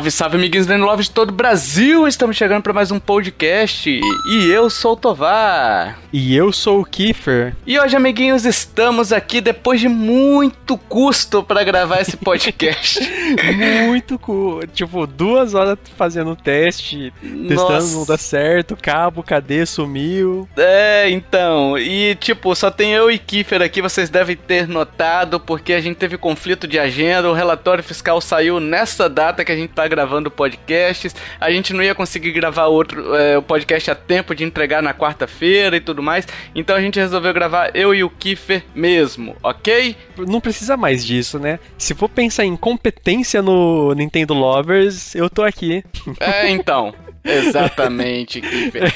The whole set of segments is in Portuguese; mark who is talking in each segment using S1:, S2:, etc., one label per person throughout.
S1: Salve, salve, amiguinhos da Love de todo o Brasil! Estamos chegando para mais um podcast e eu sou o Tovar.
S2: E eu sou o Kiefer.
S1: E hoje, amiguinhos, estamos aqui depois de muito custo para gravar esse podcast.
S2: muito custo. Tipo, duas horas fazendo teste, testando, não dá certo, cabo, cadê, sumiu.
S1: É, então. E, tipo, só tem eu e Kiefer aqui, vocês devem ter notado, porque a gente teve conflito de agenda, o relatório fiscal saiu nessa data que a gente tá gravando podcasts. A gente não ia conseguir gravar outro é, o podcast a tempo de entregar na quarta-feira e tudo mais. Então a gente resolveu gravar eu e o Kiefer mesmo, ok?
S2: Não precisa mais disso, né? Se for pensar em competência no Nintendo Lovers, eu tô aqui.
S1: É, então. Exatamente, Kiefer.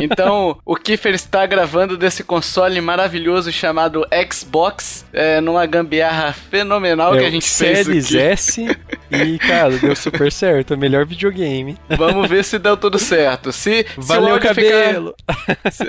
S1: Então, o Kiefer está gravando desse console maravilhoso chamado Xbox, é, numa gambiarra fenomenal
S2: é,
S1: que a gente
S2: Series
S1: fez.
S2: Series S e, cara, deu super certo. Melhor videogame.
S1: Vamos ver se deu tudo certo. Se,
S2: Valeu,
S1: se o
S2: cabelo!
S1: Ficar, se,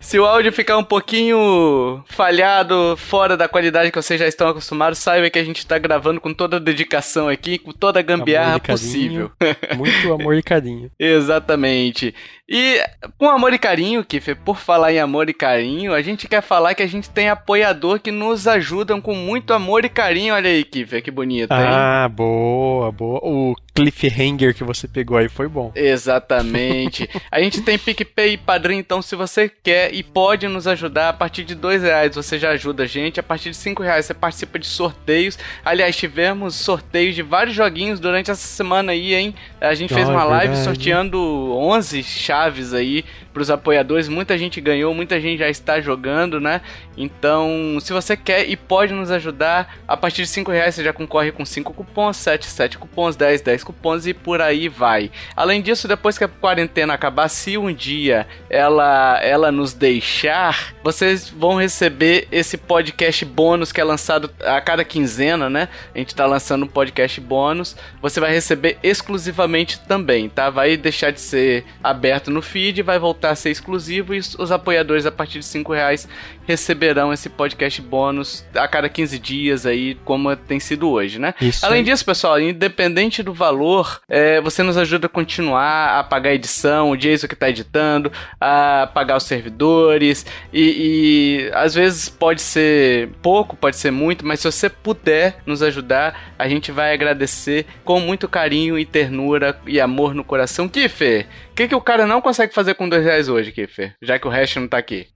S1: se, o áudio ficar um pouquinho falhado, fora da qualidade que vocês já estão acostumados, saiba que a gente está gravando com toda a dedicação aqui, com toda a gambiarra possível.
S2: Muito amor e carinho.
S1: Exatamente. E com amor e carinho, Kiffer, por falar em amor e carinho, a gente quer falar que a gente tem apoiador que nos ajudam com muito amor e carinho. Olha aí, Kiffer, que bonito, hein?
S2: Ah, boa, boa. O cliffhanger que você pegou aí foi bom.
S1: Exatamente. a gente tem PicPay e Padrim, então se você quer e pode nos ajudar, a partir de dois reais você já ajuda a gente, a partir de cinco reais você participa de sorteios. Aliás, tivemos sorteios de vários joguinhos durante essa semana aí, hein? A gente fez uma é live sorteando 11 chaves aí para os apoiadores. Muita gente ganhou, muita gente já está jogando, né? Então, se você quer e pode nos ajudar, a partir de 5 reais você já concorre com 5 cupons, 7, 7 cupons, 10, 10 cupons e por aí vai. Além disso, depois que a quarentena acabar, se um dia ela, ela nos deixar, vocês vão receber esse podcast bônus que é lançado a cada quinzena, né? A gente tá lançando um podcast bônus. Você vai receber exclusivamente também, tá? Vai deixar de ser aberto no feed, vai voltar a ser exclusivo e os apoiadores a partir de 5 reais receberão esse podcast bônus a cada 15 dias aí, como tem sido hoje, né?
S2: Isso
S1: Além
S2: aí.
S1: disso, pessoal, independente do valor, é, você nos ajuda a continuar a pagar a edição, o Jason que está editando, a pagar os servidores e, e às vezes pode ser pouco, pode ser muito, mas se você puder nos ajudar, a gente vai agradecer com muito carinho e ternura e amor no coração. Kiffer, o que, que o cara não consegue fazer com dois reais hoje, Kiffer? Já que o resto não tá aqui.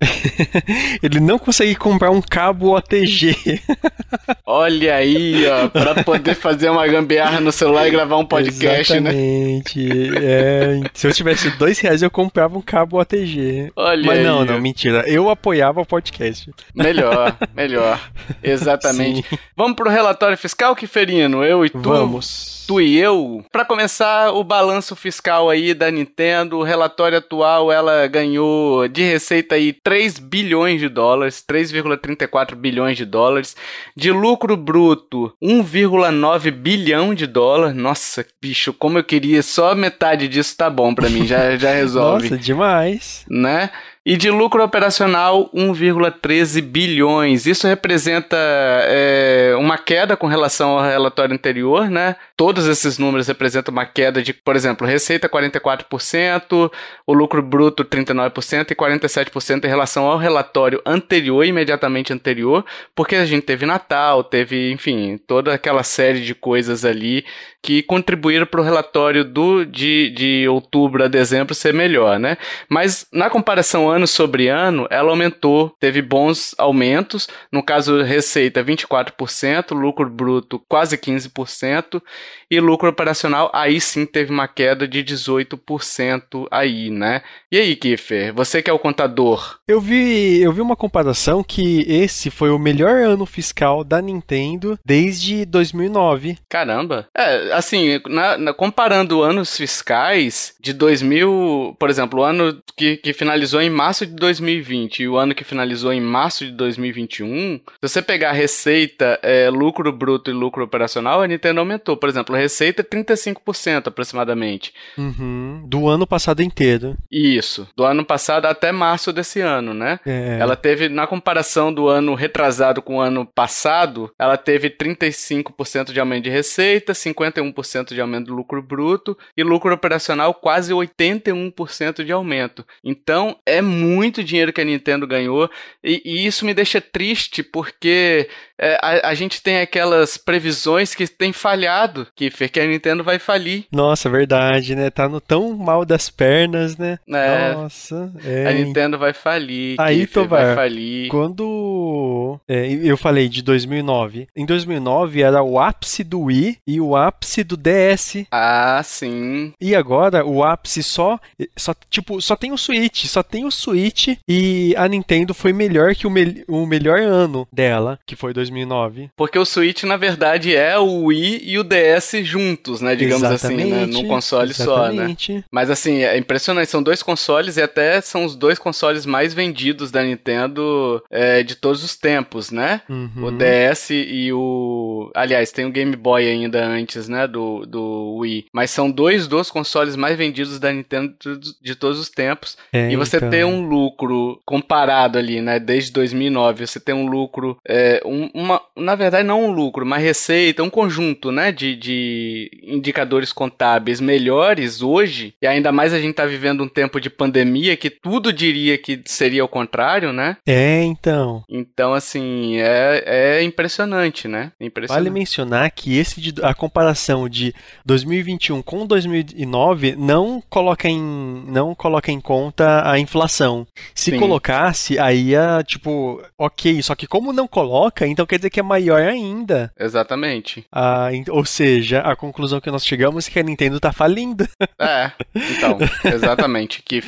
S2: Ele não consegue comprar um cabo OTG.
S1: Olha aí, ó, pra poder fazer uma gambiarra no celular e gravar um podcast,
S2: Exatamente. né? É, se eu tivesse dois reais, eu comprava um cabo OTG.
S1: Olha
S2: Mas
S1: aí,
S2: não, não, mentira. Eu apoiava o podcast.
S1: Melhor, melhor. Exatamente.
S2: Sim.
S1: Vamos pro relatório fiscal, Kiferino? Eu e tu.
S2: Vamos.
S1: Tu e eu. Para começar, o balanço fiscal aí da Nintendo, o relatório atual, ela ganhou de receita aí 3 bilhões de dólares, 3,34 bilhões de dólares. De lucro bruto, 1,9 bilhão de dólares. Nossa, bicho, como eu queria só metade disso tá bom pra mim, já, já resolve.
S2: Nossa, demais.
S1: né? E de lucro operacional, 1,13 bilhões. Isso representa é, uma queda com relação ao relatório anterior, né? Todos esses números representam uma queda de, por exemplo, receita 44%, o lucro bruto 39% e 47% em relação ao relatório anterior, imediatamente anterior, porque a gente teve Natal, teve, enfim, toda aquela série de coisas ali que contribuíram para o relatório do, de, de outubro a dezembro ser melhor, né? Mas na comparação ano sobre ano, ela aumentou, teve bons aumentos, no caso receita 24%, lucro bruto quase 15% e lucro operacional aí sim teve uma queda de 18% aí, né? E aí, Kiffer, você que é o contador,
S2: Eu vi, eu vi uma comparação que esse foi o melhor ano fiscal da Nintendo desde 2009.
S1: caramba. É, assim, na, na, comparando anos fiscais de 2000, por exemplo, o ano que, que finalizou em março de 2020 e o ano que finalizou em março de 2021, se você pegar receita, é, lucro bruto e lucro operacional, a Nintendo aumentou. Por exemplo, a receita é 35% aproximadamente.
S2: Uhum, do ano passado inteiro.
S1: Isso, do ano passado até março desse ano, né? É. Ela teve, na comparação do ano retrasado com o ano passado, ela teve 35% de aumento de receita, 51% de aumento do lucro bruto e lucro operacional quase 81% de aumento. Então é muito dinheiro que a Nintendo ganhou e, e isso me deixa triste porque é, a, a, gente tem aquelas previsões que tem falhado, que, que a Nintendo vai falir.
S2: Nossa, verdade, né? Tá no tão mal das pernas, né?
S1: É, Nossa. É. A Nintendo vai falir.
S2: Aí, Tovar, vai falir. Quando é, eu falei de 2009, em 2009 era o ápice do Wii e o ápice do DS.
S1: Ah, sim.
S2: E agora o ápice só, só tipo, só tem o Switch, só tem o Switch e a Nintendo foi melhor que o, me o melhor ano dela, que foi 2009. 2009.
S1: Porque o Switch, na verdade, é o Wii e o DS juntos, né? Digamos exatamente, assim, né? Num console exatamente. só, né? Mas assim, é impressionante. São dois consoles e até são os dois consoles mais vendidos da Nintendo é, de todos os tempos, né? Uhum. O DS e o. Aliás, tem o Game Boy ainda antes, né? Do, do Wii. Mas são dois dos consoles mais vendidos da Nintendo de todos os tempos. É, e você então... tem um lucro comparado ali, né? Desde 2009, você tem um lucro, é, um, uma, na verdade, não um lucro, uma receita, um conjunto, né, de, de indicadores contábeis melhores hoje, e ainda mais a gente tá vivendo um tempo de pandemia que tudo diria que seria o contrário, né?
S2: É, então.
S1: Então, assim, é, é impressionante, né?
S2: Impressionante. Vale mencionar que esse de, a comparação de 2021 com 2009 não coloca em, não coloca em conta a inflação. Se Sim. colocasse, aí ia, tipo, ok, só que como não coloca, então quer dizer que é maior ainda.
S1: Exatamente.
S2: Ah, ou seja, a conclusão que nós chegamos é que a Nintendo tá falindo.
S1: É, então, exatamente. Que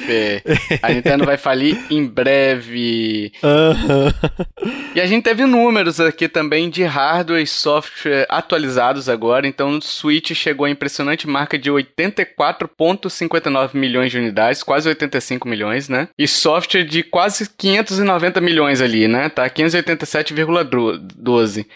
S1: a Nintendo vai falir em breve. Uhum. E a gente teve números aqui também de hardware e software atualizados agora. Então, Switch chegou à impressionante marca de 84,59 milhões de unidades, quase 85 milhões, né? E software de quase 590 milhões ali, né? Tá 587,2 12.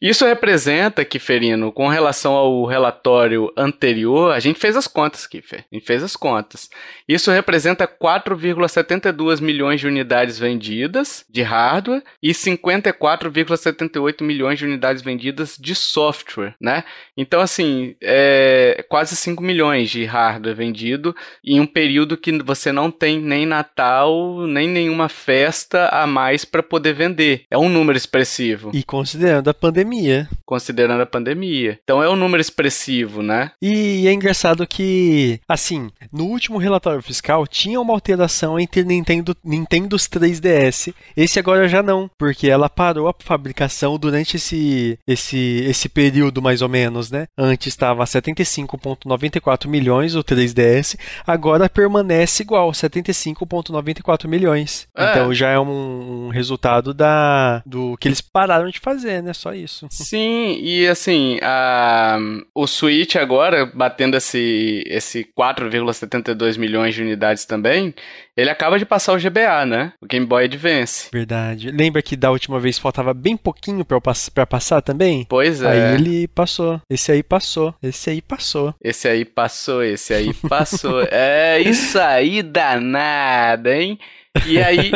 S1: Isso representa, Kiferino, com relação ao relatório anterior, a gente fez as contas, Kiffer. A gente fez as contas. Isso representa 4,72 milhões de unidades vendidas de hardware e 54,78 milhões de unidades vendidas de software, né? Então, assim, é quase 5 milhões de hardware vendido em um período que você não tem nem Natal, nem nenhuma festa a mais para poder vender. É um número expressivo.
S2: E considerando a pandemia pandemia.
S1: Considerando a pandemia. Então é um número expressivo, né?
S2: E é engraçado que, assim, no último relatório fiscal tinha uma alteração entre Nintendo, Nintendo's 3DS. Esse agora já não, porque ela parou a fabricação durante esse, esse, esse período, mais ou menos, né? Antes estava 75,94 milhões o 3DS, agora permanece igual, 75,94 milhões. É. Então já é um, um resultado da, do que eles pararam de fazer, né? Só isso isso.
S1: Sim, e assim, a, o Switch agora, batendo esse, esse 4,72 milhões de unidades também, ele acaba de passar o GBA, né? O Game Boy Advance.
S2: Verdade. Lembra que da última vez faltava bem pouquinho pra, pass pra passar também?
S1: Pois é.
S2: Aí ele passou. Esse aí passou. Esse aí passou.
S1: Esse aí passou, esse aí passou. é isso aí danada, hein? E aí.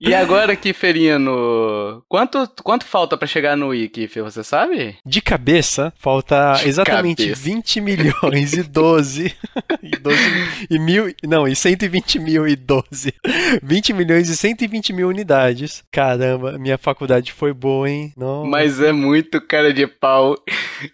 S1: e agora, Kiferino? Quanto, quanto falta para chegar no Wii, Kifer? Você sabe?
S2: De cabeça, falta De exatamente cabeça. 20 milhões e 12. e 12 e mil. Não, e 120 mil e 12. 20 milhões e 120 mil unidades. Caramba, minha faculdade foi boa, hein?
S1: Não. Mas é muito cara de pau.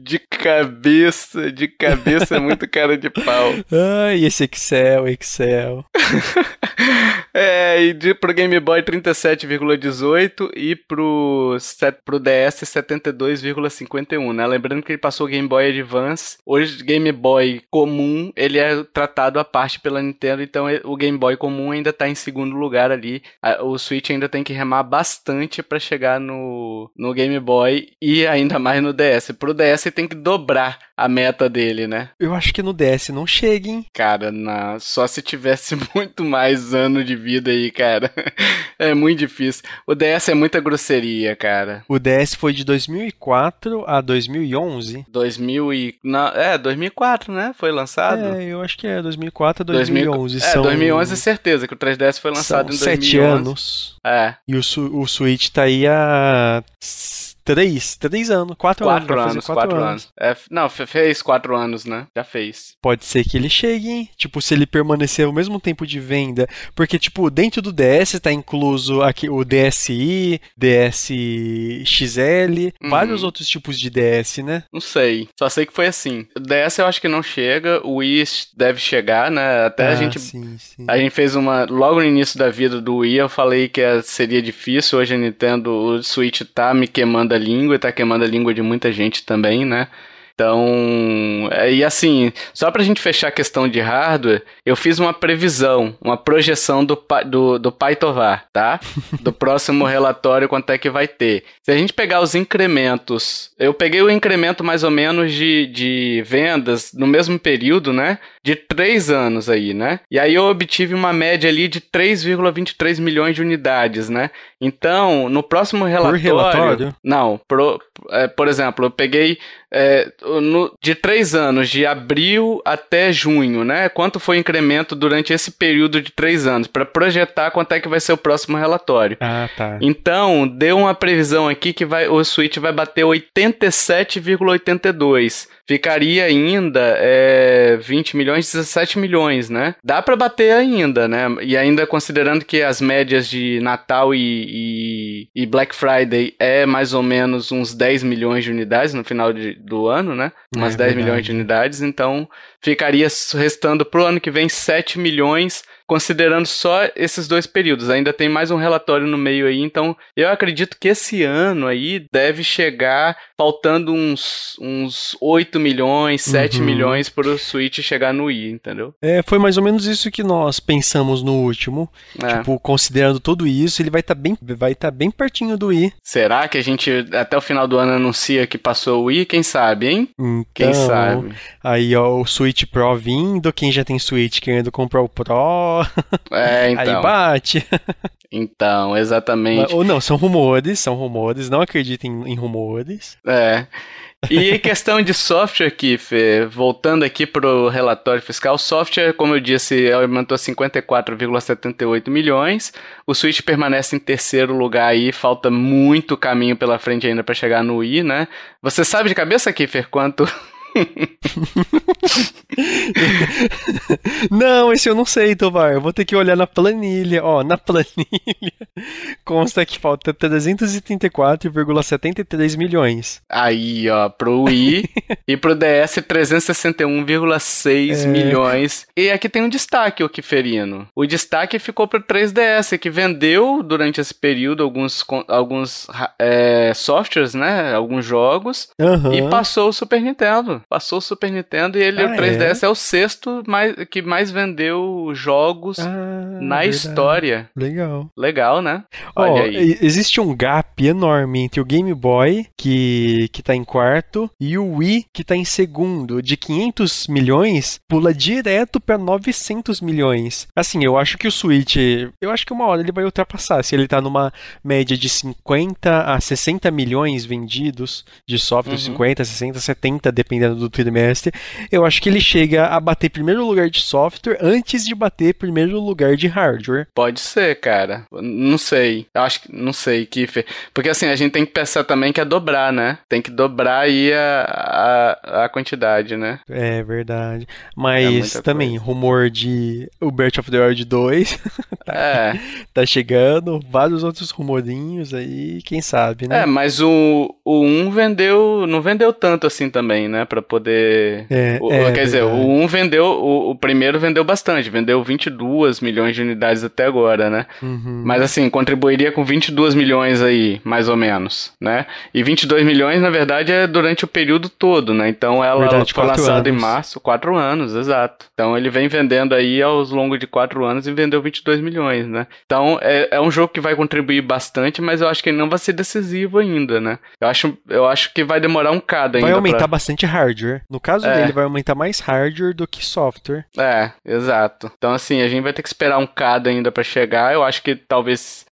S1: De cabeça, de cabeça é muito cara de pau.
S2: Ai, esse Excel, Excel.
S1: é, É, e de, pro Game Boy 37,18 e pro, set, pro DS 72,51, né? Lembrando que ele passou o Game Boy Advance. Hoje, Game Boy comum, ele é tratado à parte pela Nintendo, então o Game Boy comum ainda tá em segundo lugar ali. O Switch ainda tem que remar bastante para chegar no, no Game Boy e ainda mais no DS. Pro DS tem que dobrar a meta dele, né?
S2: Eu acho que no DS não chega, hein?
S1: Cara, na... só se tivesse muito mais ano de vida aí, cara. é muito difícil. O DS é muita grosseria, cara.
S2: O DS foi de 2004 a 2011.
S1: 2000 e... Não, é, 2004, né? Foi lançado?
S2: É, eu acho que é 2004 a 2011. 2000...
S1: É, 2011 é certeza, que o 3DS foi lançado
S2: São em 2011. Sete anos.
S1: É.
S2: E o, o Switch tá aí há Três? Três anos. Quatro,
S1: quatro
S2: anos.
S1: anos quatro, quatro anos. anos. É, não, fez quatro anos, né? Já fez.
S2: Pode ser que ele chegue, hein? Tipo, se ele permanecer o mesmo tempo de venda. Porque, tipo, dentro do DS tá incluso aqui o DSi, DSXL, uhum. vários outros tipos de DS, né?
S1: Não sei. Só sei que foi assim. O DS eu acho que não chega, o Wii deve chegar, né? Até ah, a gente.
S2: Sim, sim.
S1: A gente fez uma. Logo no início da vida do Wii, eu falei que seria difícil. Hoje a Nintendo, o Switch tá me queimando a língua e tá queimando a língua de muita gente também, né? Então, é, e assim, só pra gente fechar a questão de hardware, eu fiz uma previsão, uma projeção do, do, do tá? Do próximo relatório, quanto é que vai ter. Se a gente pegar os incrementos, eu peguei o incremento mais ou menos de, de vendas no mesmo período, né? De três anos aí, né? E aí eu obtive uma média ali de 3,23 milhões de unidades, né? Então, no próximo relatório.
S2: Por relatório?
S1: Não, pro, é, por exemplo, eu peguei é, no, de três anos, de abril até junho, né? Quanto foi o incremento durante esse período de três anos, para projetar quanto é que vai ser o próximo relatório.
S2: Ah, tá.
S1: Então, deu uma previsão aqui que vai, o Switch vai bater 87,82 ficaria ainda é, 20 milhões, 17 milhões, né? Dá para bater ainda, né? E ainda considerando que as médias de Natal e, e, e, Black Friday é mais ou menos uns 10 milhões de unidades no final de, do ano, né? Umas é, 10 verdade. milhões de unidades, então ficaria restando pro ano que vem 7 milhões considerando só esses dois períodos. Ainda tem mais um relatório no meio aí, então eu acredito que esse ano aí deve chegar faltando uns, uns 8 milhões, 7 uhum. milhões para o Switch chegar no Wii, entendeu?
S2: É, foi mais ou menos isso que nós pensamos no último. É. Tipo, considerando tudo isso, ele vai estar tá bem, vai tá bem pertinho do Wii.
S1: Será que a gente até o final do ano anuncia que passou o Wii? Quem sabe, hein?
S2: Então,
S1: Quem sabe?
S2: Aí, ó, o Switch Pro vindo, quem já tem Switch querendo comprar o Pro,
S1: é, então.
S2: Aí bate.
S1: Então, exatamente.
S2: Ou não, são rumores, são rumores, não acreditem em rumores.
S1: É. E questão de software Fê, voltando aqui pro relatório fiscal, software, como eu disse, aumentou 54,78 milhões. O Switch permanece em terceiro lugar aí, falta muito caminho pela frente ainda para chegar no Wii, né? Você sabe de cabeça, Kiffer, quanto
S2: não, esse eu não sei, Tovar. Eu vou ter que olhar na planilha. Ó, na planilha consta que falta 334,73 milhões.
S1: Aí, ó, pro Wii e pro DS 361,6 é... milhões. E aqui tem um destaque, o Kiferino. O destaque ficou pro 3DS, que vendeu durante esse período alguns, alguns é, softwares, né? Alguns jogos.
S2: Uhum.
S1: E passou o Super Nintendo passou o Super Nintendo e ele, ah, o 3DS é? é? o sexto mais, que mais vendeu jogos ah, na verdade. história.
S2: Legal.
S1: Legal, né?
S2: Olha oh, aí. Existe um gap enorme entre o Game Boy, que, que tá em quarto, e o Wii, que tá em segundo. De 500 milhões, pula direto para 900 milhões. Assim, eu acho que o Switch, eu acho que uma hora ele vai ultrapassar. Se ele tá numa média de 50 a 60 milhões vendidos de software, uhum. 50, 60, 70, dependendo do trimestre, eu acho que ele chega a bater primeiro lugar de software antes de bater primeiro lugar de hardware.
S1: Pode ser, cara. Não sei. Eu acho que. Não sei, Kiffer. Porque assim, a gente tem que pensar também que é dobrar, né? Tem que dobrar aí a, a, a quantidade, né?
S2: É verdade. Mas é também, coisa. rumor de o Breath of the Wild 2.
S1: É.
S2: tá chegando, vários outros rumorinhos aí, quem sabe, né?
S1: É, mas o, o 1 vendeu, não vendeu tanto assim também, né, pra poder...
S2: É,
S1: o,
S2: é,
S1: quer dizer, o 1 vendeu, o, o primeiro vendeu bastante, vendeu 22 milhões de unidades até agora, né?
S2: Uhum.
S1: Mas assim, contribuiria com 22 milhões aí, mais ou menos, né? E 22 milhões, na verdade, é durante o período todo, né? Então ela
S2: Verdade,
S1: foi
S2: quatro
S1: lançada em
S2: anos.
S1: março, quatro anos, exato. Então ele vem vendendo aí aos longos de quatro anos e vendeu 22 milhões, né? Então é, é um jogo que vai contribuir bastante, mas eu acho que ele não vai ser decisivo ainda, né? Eu acho, eu acho que vai demorar um cada ainda.
S2: Vai aumentar
S1: pra-
S2: bastante hardware. No caso
S1: É.
S2: dele, vai aumentar mais hardware do que software.
S1: É, exato. Então, assim, a gente vai ter que esperar um cada ainda pra chegar. Eu acho que talvez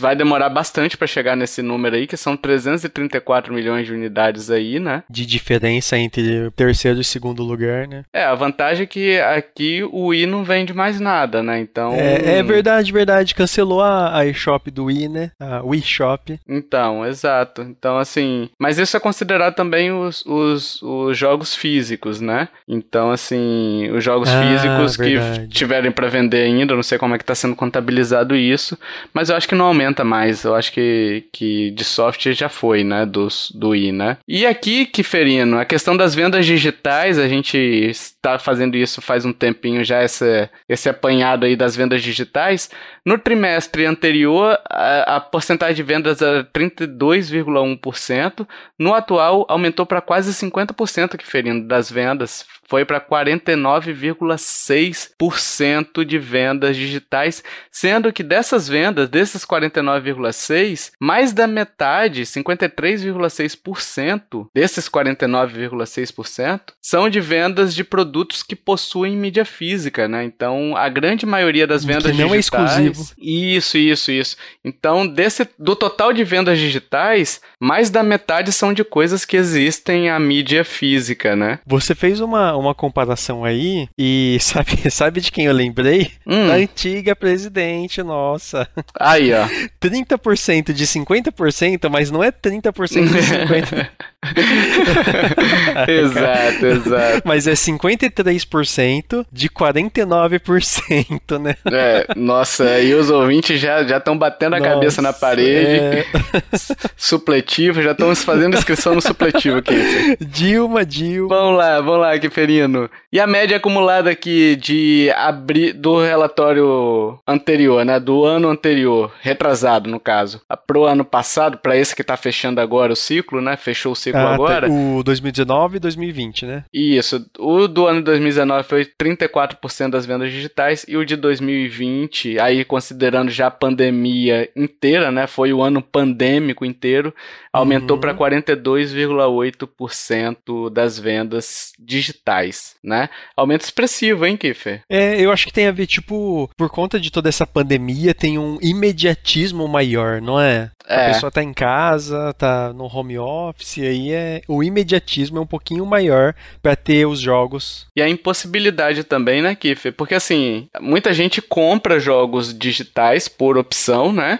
S1: vai demorar bastante pra chegar nesse número aí, que são 334 milhões de unidades aí, né?
S2: De diferença entre o terceiro e segundo lugar, né?
S1: É, a vantagem é que aqui o Wii não vende mais nada, né? Então.
S2: É, é verdade, verdade. Cancelou a, a eShop do Wii, né? A Wii Shop.
S1: Então, exato. Então, assim. Mas isso é considerado também os, os, os jogos físicos, né? Então, assim, os jogos
S2: Ah,
S1: físicos
S2: verdade.
S1: que tiverem pra vender ainda, não sei como é que tá sendo contabilizado isso, mas eu acho que não aumenta mais. Eu acho que, que de software já foi, né? Dos, do Wii, né? E aqui, Kiferino, a questão das vendas digitais, a gente está fazendo isso faz um tempinho já, esse, esse apanhado aí das vendas digitais. No trimestre anterior, a, a porcentagem de vendas era 32,1%. No atual, aumentou para quase 50% que ferindo das vendas. Foi para 49,6% de vendas digitais, sendo que dessas vendas, desses 49,6%, mais da metade, 53,6% desses 49,6% são de vendas de produtos que possuem mídia física, né? Então, a grande maioria das
S2: Que
S1: vendas
S2: não é
S1: digitais
S2: exclusivo.
S1: isso, isso, isso. Então, desse do total de vendas digitais, mais da metade são de coisas que existem a mídia física, né?
S2: Você fez uma, uma comparação aí e sabe, sabe de quem eu lembrei?
S1: Hum,
S2: Da antiga presidente, nossa.
S1: aí, ó.
S2: 30% de 50%, mas não é 30% de 50%.
S1: exato, exato.
S2: Mas é 53% de 49%, né?
S1: É, nossa, e os ouvintes já estão batendo a cabeça na
S2: Nossa,
S1: parede.
S2: é.
S1: Supletivo, já estão fazendo inscrição no supletivo aqui.
S2: Dilma, Dilma.
S1: Vamos lá, vamos lá, Kiferino. E a média acumulada aqui de abri do relatório anterior, né? Do ano anterior, retrasado no caso, pro ano passado, para esse que tá fechando agora o ciclo, né? Fechou o ciclo
S2: Ah,
S1: agora.
S2: tá, o 2019 e 2020, né?
S1: Isso, o do ano de 2019 foi 34% das vendas digitais e o de 2020, aí considerando já a pandemia inteira, né, foi o ano pandêmico inteiro, aumentou
S2: Uhum.
S1: para 42,8% das vendas digitais, né? Aumento expressivo, hein, Kiffer?
S2: É, eu acho que tem a ver, tipo, por conta de toda essa pandemia, tem um imediatismo maior, não é? A
S1: É.
S2: pessoa tá em casa, tá no home office, aí é o imediatismo é um pouquinho maior pra ter os jogos.
S1: E a impossibilidade também, né, Kiffer? Porque assim, muita gente compra jogos digitais por opção, né?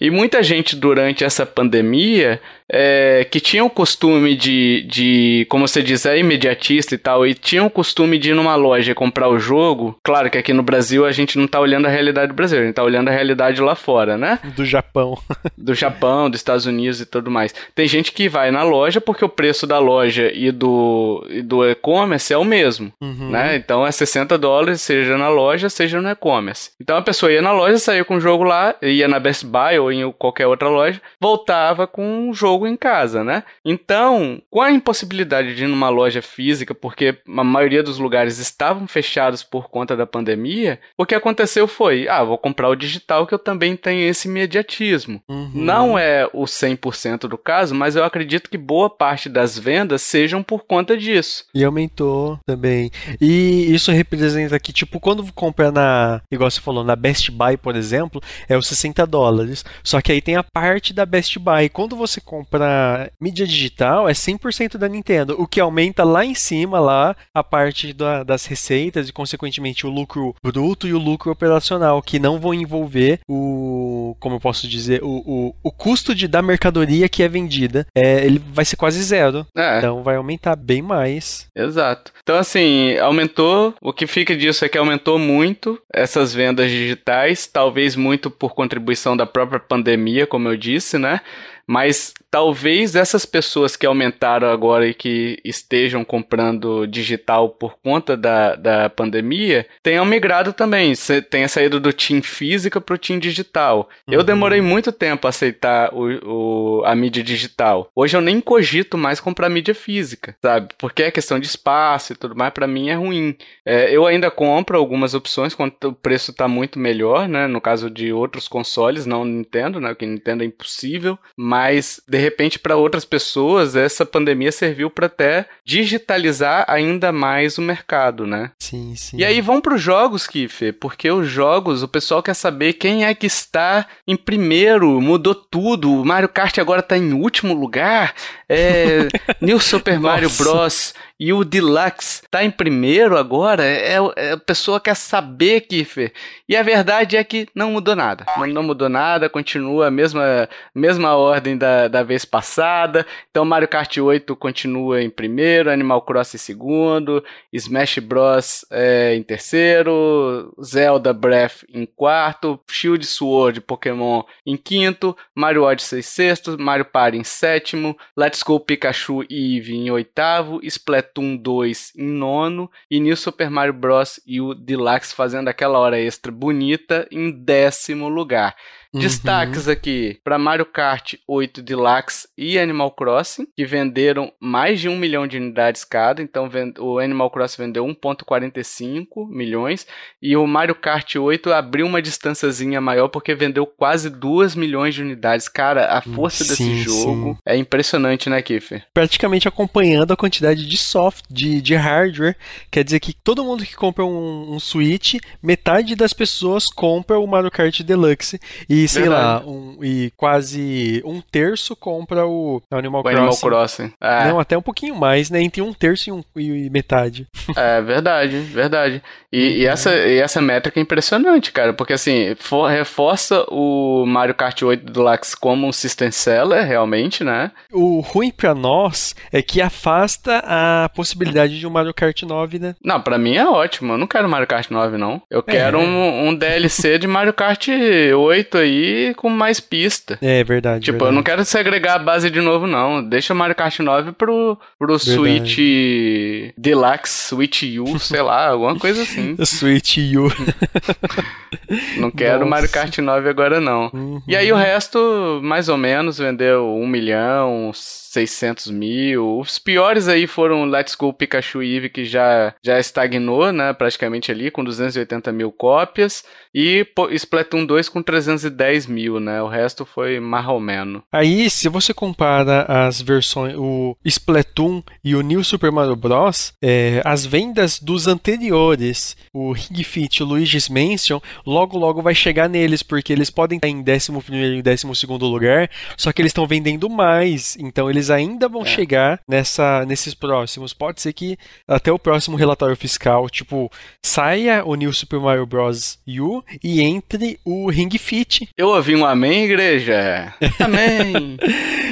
S1: E muita gente durante essa pandemia é, que tinha o costume de, de, como você diz, é imediatista e tal, e tinha o costume de ir numa loja e comprar o jogo. Claro que aqui no Brasil a gente não tá olhando a realidade brasileira, a gente tá olhando a realidade lá fora, né?
S2: Do Japão.
S1: do Japão, dos Estados Unidos e tudo mais. Tem gente que vai na loja porque o preço da loja e do, e do e-commerce é o mesmo,
S2: Uhum.
S1: né? Então é 60 dólares, seja na loja, seja no e-commerce. Então a pessoa ia na loja, saía com o jogo lá, ia na Best Buy ou em qualquer outra loja, voltava com o jogo em casa, né? Então, com a impossibilidade de ir numa loja física, porque a maioria dos lugares estavam fechados por conta da pandemia, o que aconteceu foi, ah, vou comprar o digital que eu também tenho esse imediatismo.
S2: Uhum.
S1: Não é o 100% do caso, mas eu acredito que boa parte das vendas sejam por conta disso.
S2: E aumentou também. E isso representa que, tipo, quando compra na, igual você falou, na Best Buy, por exemplo, é os 60 dólares. Só que aí tem a parte da Best Buy. Quando você compra compra mídia digital, é 100% da Nintendo, o que aumenta lá em cima lá a parte da, das receitas e consequentemente o lucro bruto e o lucro operacional, que não vão envolver o, como eu posso dizer, o, o, o custo de, da mercadoria que é vendida. É, ele vai ser quase zero. É. Então vai aumentar bem mais.
S1: Exato. Então assim, aumentou, o que fica disso é que aumentou muito essas vendas digitais, talvez muito por contribuição da própria pandemia, como eu disse, né? Mas talvez essas pessoas que aumentaram agora e que estejam comprando digital por conta da, da pandemia tenham migrado também. Tenha saído do Team física para o Team digital. Uhum. Eu demorei muito tempo a aceitar o, o, a mídia digital. Hoje eu nem cogito mais comprar mídia física, sabe? Porque é questão de espaço e tudo mais, para mim é ruim. É, eu ainda compro algumas opções quando o preço está muito melhor, né? No caso de outros consoles, não Nintendo, né? Porque Nintendo é impossível. Mas mas de repente para outras pessoas essa pandemia serviu para até digitalizar ainda mais o mercado, né?
S2: Sim, sim.
S1: E aí vão para os jogos, Kiffer, porque os jogos, o pessoal quer saber quem é que está em primeiro, mudou tudo. O Mario Kart agora está em último lugar. É, New Super Mario Bros e o Deluxe tá em primeiro agora, é, é, a pessoa quer saber, Kiffer. E a verdade é que não mudou nada. Não, não, mudou nada, continua a mesma, mesma ordem da, da vez passada. Então Mario Kart 8 continua em primeiro, Animal Crossing em segundo, Smash Bros é, em terceiro, Zelda Breath em quarto, Shield Sword Pokémon em quinto, Mario Odyssey em sexto, Mario Party em sétimo, Let's Go Pikachu e Eevee em oitavo, Splatoon Splatoon 2 em nono e New Super Mario Bros. e o Deluxe fazendo aquela hora extra bonita em décimo lugar. Uhum. Destaques aqui para Mario Kart 8 Deluxe e Animal Crossing, que venderam mais de um milhão de unidades cada. Então o Animal Crossing vendeu 1,45 milhões e o Mario Kart 8 abriu uma distânciazinha maior porque vendeu quase 2 milhões de unidades. Cara, a força sim, desse jogo sim. é impressionante, né, Kiffer?
S2: Praticamente acompanhando a quantidade de software, de, de hardware. Quer dizer que todo mundo que compra um, um Switch, metade das pessoas compra o Mario Kart Deluxe. E e, sei Verdade. lá, um, e quase um terço compra o Animal o Crossing. Animal Crossing. É. Não, até um pouquinho mais, né? Entre um terço e, um, e metade.
S1: É, verdade, verdade. E, e, essa, e essa métrica é impressionante, cara, porque assim, for, reforça o Mario Kart 8 Deluxe como um system seller, realmente, né?
S2: O ruim pra nós é que afasta a possibilidade de um Mario Kart 9, né?
S1: Não, pra mim é ótimo. Eu não quero Mario Kart 9, não. Eu é. quero um, um DLC de Mario Kart 8 aí com mais pista.
S2: É verdade.
S1: Tipo,
S2: verdade.
S1: eu não quero segregar a base de novo, não. Deixa o Mario Kart 9 pro, pro Switch Deluxe, Switch U, sei lá, alguma coisa assim.
S2: Switch U.
S1: não quero Nossa. Mario Kart 9 agora, não. Uhum. E aí o resto, mais ou menos, vendeu um milhão, 600 mil. Os piores aí foram Let's Go Pikachu Eve, que já, já estagnou, né, praticamente ali, com 280 mil cópias. E Splatoon 2 com 310 mil, né? O resto foi marromeno.
S2: Aí, se você compara as versões, o Splatoon e o New Super Mario Bros., é, as vendas dos anteriores, o Ring Fit e o Luigi's Mansion, logo logo vai chegar neles, porque eles podem estar em 11 e 12 lugar, só que eles estão vendendo mais, então eles ainda vão é. chegar nessa, nesses próximos. Pode ser que até o próximo relatório fiscal, tipo, saia o New Super Mario Bros. U e entre o Ring Fit.
S1: Eu ouvi um amém, igreja? Amém!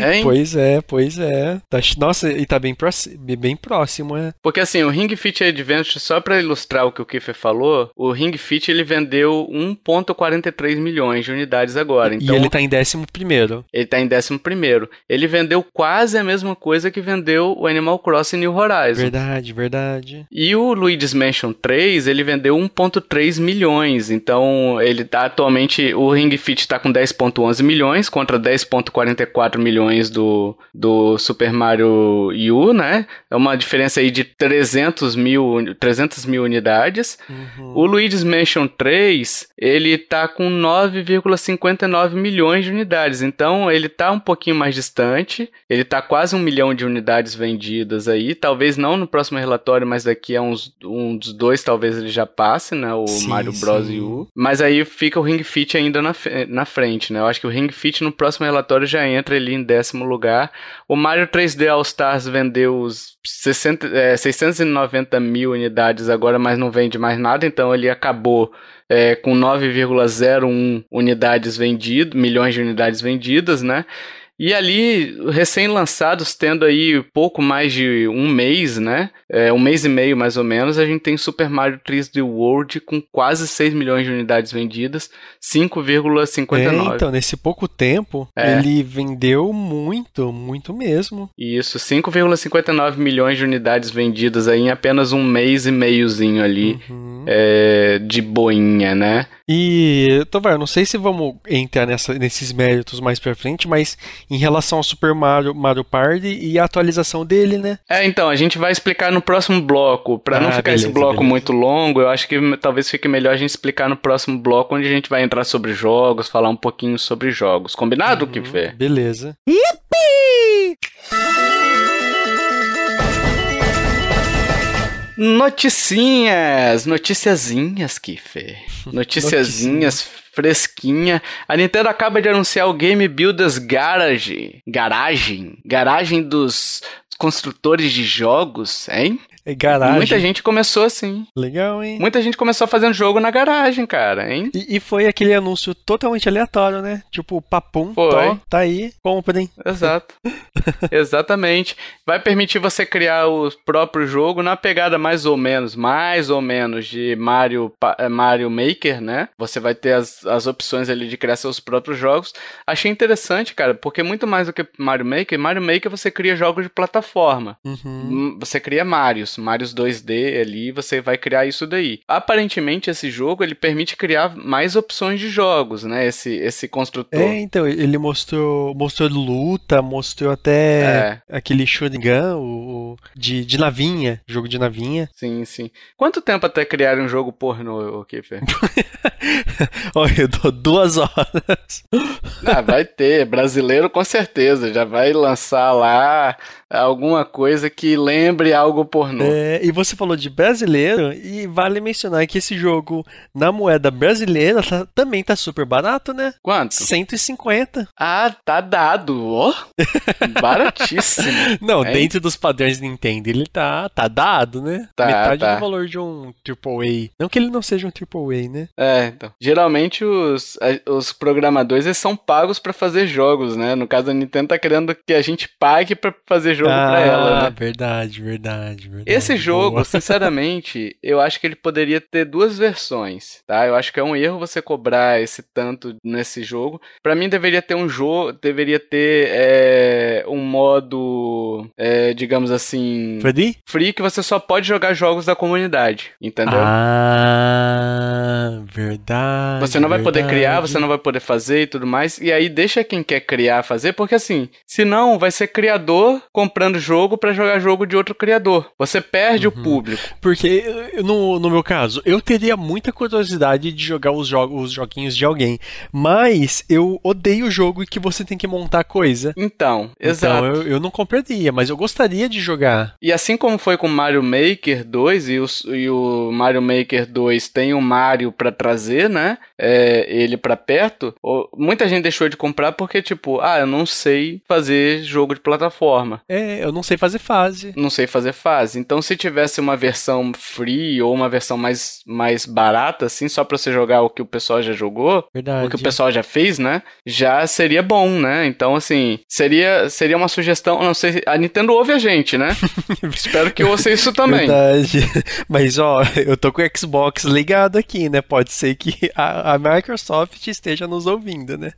S2: hein? Pois é, pois é. Tá, nossa, e tá bem, próximo, bem próximo, é.
S1: Porque assim, o Ring Fit Adventure, só para ilustrar o que o Kiffer falou, o Ring Fit ele vendeu 1.43 milhões de unidades agora. Então,
S2: e ele tá em décimo primeiro.
S1: Ele tá em décimo primeiro. Ele vendeu quase a mesma coisa que vendeu o Animal Crossing New Horizons.
S2: Verdade, verdade.
S1: E o Luigi's Mansion 3, ele vendeu 1.3 milhões. Então, ele tá atualmente, o Ring Fit tá com 10.11 milhões contra 10.44 milhões do, do Super Mario U, né? É uma diferença aí de 300 mil, 300 mil unidades. Uhum. O Luigi's Mansion 3, ele tá com 9,59 milhões de unidades. Então, ele tá um pouquinho mais distante. Ele tá quase um milhão de unidades vendidas aí. Talvez não no próximo relatório, mas daqui a uns, uns dois, talvez ele já passe, né? O sim, Mario Bros. U. Mas aí fica o Ring Fit ainda na, na frente, né? Eu acho que o Ring Fit no próximo relatório já entra ali em décimo lugar. O Mario 3D All Stars vendeu os 60, é, 690 mil unidades agora, mas não vende mais nada, então ele acabou é, com 9,01 unidades vendidas, milhões de unidades vendidas, né? E ali, recém-lançados, tendo aí pouco mais de um mês, né? É, um mês e meio mais ou menos, a gente tem Super Mario 3D World com quase 6 milhões de unidades vendidas, 5,59.
S2: É, então, nesse pouco tempo, é. ele vendeu muito, muito mesmo.
S1: Isso, 5,59 milhões de unidades vendidas aí em apenas um mês e meiozinho ali uhum. é, de boinha, né?
S2: E, Tovar, não sei se vamos entrar nessa, nesses méritos mais pra frente, mas em relação ao Super Mario, Mario Party e a atualização dele, né?
S1: É, então, a gente vai explicar no próximo bloco. Para ah, não ficar beleza, esse bloco beleza. muito longo, eu acho que talvez fique melhor a gente explicar no próximo bloco, onde a gente vai entrar sobre jogos, falar um pouquinho sobre jogos. Combinado, uhum, Kiffer?
S2: Beleza.
S1: Yippee! Noticinhas, noticiazinhas, Kiffer. Noticiazinhas fresquinha. A Nintendo acaba de anunciar o Game Builders Garage. Garagem? Garagem dos construtores de jogos, hein?
S2: Garagem.
S1: Muita gente começou assim.
S2: Legal, hein?
S1: Muita gente começou fazendo jogo na garagem, cara, hein?
S2: E, e foi aquele anúncio totalmente aleatório, né? Tipo, papum, foi. Tó, tá aí, comprem.
S1: Exato. Exatamente. Vai permitir você criar o próprio jogo na pegada mais ou menos, mais ou menos de Mario, eh, Mario Maker, né? Você vai ter as, as opções ali de criar seus próprios jogos. Achei interessante, cara, porque muito mais do que Mario Maker, Mario Maker você cria jogos de plataforma. Uhum. Hum, você cria Marios. Marios 2D ali, você vai criar isso daí. Aparentemente esse jogo ele permite criar mais opções de jogos, né? Esse esse construtor.
S2: É, então ele mostrou mostrou luta, mostrou até é. aquele Shoringan, o de, de navinha, jogo de navinha.
S1: Sim, sim. Quanto tempo até criar um jogo pornô, Kiffer?
S2: Olha, eu dou duas horas.
S1: Ah, vai ter, brasileiro com certeza, já vai lançar lá alguma coisa que lembre algo pornô.
S2: É, e você falou de brasileiro, e vale mencionar que esse jogo na moeda brasileira tá, também tá super barato, né?
S1: Quanto?
S2: 150.
S1: Ah, tá dado, ó. Baratíssimo.
S2: Não, é. dentro dos padrões Nintendo ele tá, tá dado, né? Tá, Metade tá. do valor de um AAA. Não que ele não seja um AAA, né?
S1: É, então. Geralmente os, os programadores eles são pagos para fazer jogos, né? No caso a Nintendo tá querendo que a gente pague para fazer jogo ah, pra ela, né?
S2: Verdade, verdade, verdade.
S1: Esse jogo, Boa. sinceramente, eu acho que ele poderia ter duas versões, tá? Eu acho que é um erro você cobrar esse tanto nesse jogo. Para mim deveria ter um jogo, deveria ter é, um modo, é, digamos assim,
S2: free?
S1: free que você só pode jogar jogos da comunidade, entendeu?
S2: Ah, verdade.
S1: Você não vai
S2: verdade.
S1: poder criar, você não vai poder fazer e tudo mais. E aí deixa quem quer criar fazer, porque assim, senão vai ser criador com comprando jogo para jogar jogo de outro criador. Você perde uhum. o público.
S2: Porque, no, no meu caso, eu teria muita curiosidade de jogar os, jo os joguinhos de alguém. Mas eu odeio o jogo que você tem que montar coisa.
S1: Então, exato.
S2: Então eu, eu não compraria, mas eu gostaria de jogar.
S1: E assim como foi com Mario Maker 2, e o, e o Mario Maker 2 tem o Mario para trazer, né? É, ele para perto, muita gente deixou de comprar porque, tipo, ah, eu não sei fazer jogo de plataforma.
S2: É, eu não sei fazer fase.
S1: Não sei fazer fase. Então, se tivesse uma versão free ou uma versão mais, mais barata, assim, só pra você jogar o que o pessoal já jogou,
S2: Verdade.
S1: o que o pessoal já fez, né? Já seria bom, né? Então, assim, seria, seria uma sugestão. Não sei, a Nintendo ouve a gente, né? Espero que ouça isso também.
S2: Verdade. Mas, ó, eu tô com o Xbox ligado aqui, né? Pode ser que a, a Microsoft esteja nos ouvindo, né?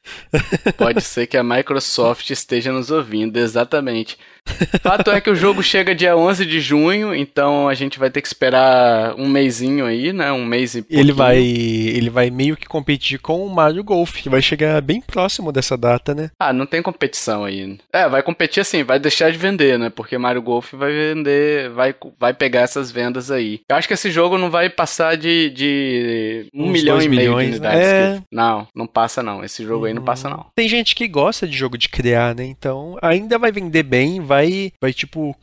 S1: Pode ser que a Microsoft esteja nos ouvindo, exatamente. Fato é que o jogo chega dia 11 de junho, então a gente vai ter que esperar um mêsinho aí, né? Um mês e pouquinho.
S2: Ele vai, ele vai meio que competir com o Mario Golf, que vai chegar bem próximo dessa data, né?
S1: Ah, não tem competição aí. É, vai competir assim, vai deixar de vender, né? Porque Mario Golf vai vender, vai, vai pegar essas vendas aí. Eu acho que esse jogo não vai passar de, de um Uns milhão e meio milhões, de unidades. É... Que... Não, não passa não. Esse jogo uhum. aí não passa não.
S2: Tem gente que gosta de jogo de criar, né? Então ainda vai vender bem, vai vai, vai tipo,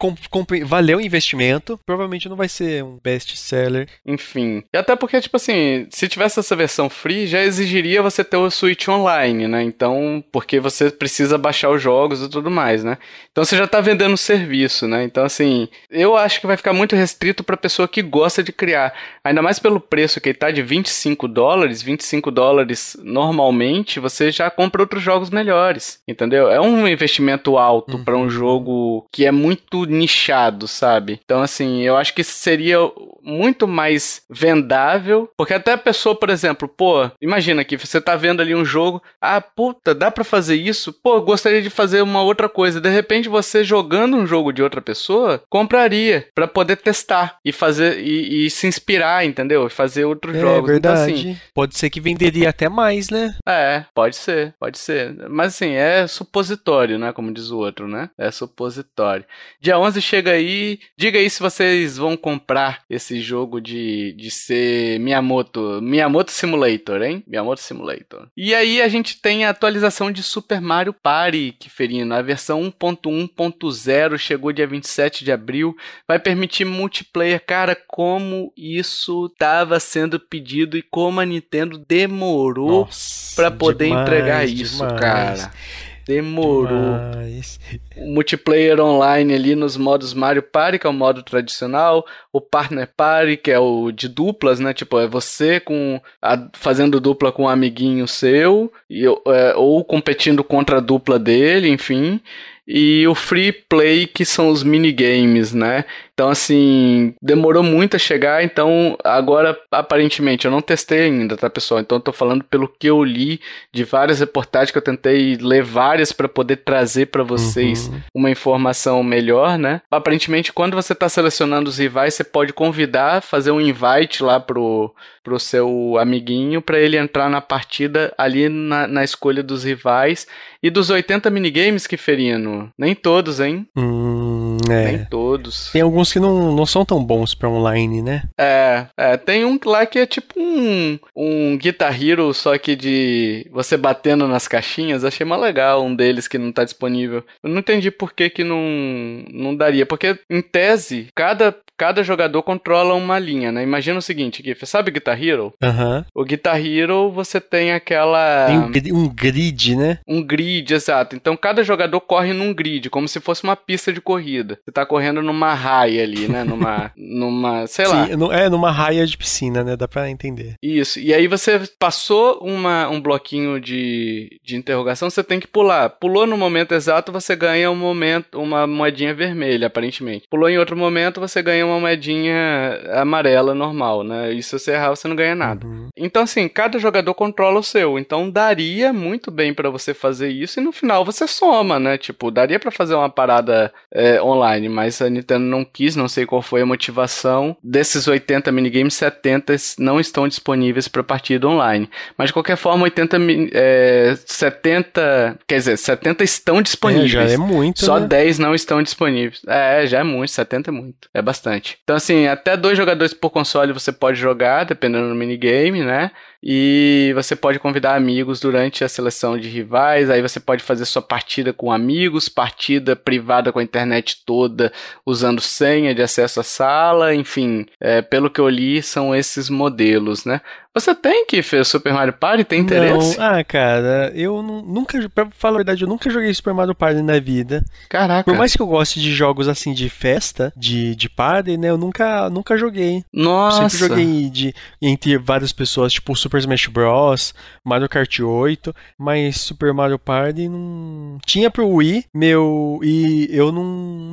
S2: valer o investimento. Provavelmente não vai ser um best seller.
S1: Enfim. E até porque, tipo assim, se tivesse essa versão free, já exigiria você ter o Switch online, né? Então, porque você precisa baixar os jogos e tudo mais, né? Então você já tá vendendo serviço, né? Então, assim, eu acho que vai ficar muito restrito pra pessoa que gosta de criar. Ainda mais pelo preço que ele tá de 25 dólares, 25 dólares normalmente, você já compra outros jogos melhores, entendeu? É um investimento alto uhum. para um jogo que é muito nichado, sabe? Então, assim, eu acho que seria muito mais vendável, porque até a pessoa, por exemplo, pô, imagina que você tá vendo ali um jogo, ah, puta, dá para fazer isso? Pô, gostaria de fazer uma outra coisa. De repente, você jogando um jogo de outra pessoa, compraria para poder testar e fazer e, e, se inspirar, entendeu? Fazer outros
S2: é,
S1: jogos.
S2: Verdade. Então, assim, pode ser que venderia até mais, né?
S1: É, pode ser, pode ser. Mas assim, é supositório, né? Como diz o outro, né? É supositório. Dia 11 chega aí. Diga aí se vocês vão comprar esse jogo de, de ser Miyamoto. Miyamoto Simulator, hein? Miyamoto Simulator. E aí a gente tem a atualização de Super Mario Party, que ferino. A versão 1.1.0 chegou dia 27 de abril. Vai permitir multiplayer. Cara, como isso estava sendo pedido e como a Nintendo demorou para poder demais, entregar isso, demais. cara. Demorou. Demais. O multiplayer online ali nos modos Mario Party, que é o modo tradicional, o Partner Party, que é o de duplas, né? Tipo, é você com a, fazendo dupla com um amiguinho seu, e, é, ou competindo contra a dupla dele, enfim e o free play, que são os minigames, né? Então, assim, demorou muito a chegar, então agora, aparentemente, eu não testei ainda, tá, pessoal? Então, eu tô falando pelo que eu li de várias reportagens que eu tentei ler várias para poder trazer para vocês uhum. uma informação melhor, né? Aparentemente, quando você tá selecionando os rivais, você pode convidar, fazer um invite lá pro, pro seu amiguinho para ele entrar na partida ali na, na escolha dos rivais. E dos 80 minigames que Ferino, nem todos, hein?
S2: Hum, é.
S1: Nem todos.
S2: Tem alguns que não, não são tão bons para online, né?
S1: É, é, tem um lá que é tipo um, um Guitar Hero, só que de você batendo nas caixinhas. Achei mais legal um deles que não tá disponível. Eu não entendi por que que não, não daria. Porque, em tese, cada cada jogador controla uma linha, né? Imagina o seguinte, Gif, sabe Guitar Hero?
S2: Uhum.
S1: O Guitar Hero você tem aquela...
S2: Tem um grid, né?
S1: Um grid, exato. Então cada jogador corre num grid, como se fosse uma pista de corrida. Você tá correndo numa raia ali, né? Numa, numa sei lá.
S2: Sim, é numa raia de piscina, né? Dá pra entender.
S1: Isso. E aí você passou uma, um bloquinho de, de interrogação, você tem que pular. Pulou no momento exato, você ganha um momento, uma moedinha vermelha, aparentemente. Pulou em outro momento, você ganha uma moedinha amarela normal, né? E se você errar, você não ganha nada. Uhum. Então, assim, cada jogador controla o seu. Então, daria muito bem para você fazer isso e no final você soma, né? Tipo, daria para fazer uma parada é, online, mas a Nintendo não quis, não sei qual foi a motivação. Desses 80 minigames, 70 não estão disponíveis para partida online. Mas de qualquer forma, 80, é, 70, quer dizer, 70 estão disponíveis. É,
S2: já é muito.
S1: Só
S2: né?
S1: 10 não estão disponíveis. É, já é muito, 70 é muito. É bastante. Então, assim, até dois jogadores por console você pode jogar, dependendo do minigame, né? E você pode convidar amigos durante a seleção de rivais. Aí você pode fazer sua partida com amigos, partida privada com a internet toda, usando senha de acesso à sala. Enfim, é, pelo que eu li, são esses modelos, né? Você tem que fazer Super Mario Party? Tem interesse?
S2: Não. Ah, cara, eu nunca, pra falar a verdade, eu nunca joguei Super Mario Party na vida.
S1: Caraca.
S2: Por mais que eu goste de jogos assim de festa, de, de party, né? Eu nunca, nunca joguei.
S1: Nossa.
S2: Sempre joguei de, entre várias pessoas, tipo Super Smash Bros, Mario Kart 8, mas Super Mario Party não. Tinha pro Wii, meu. E eu não.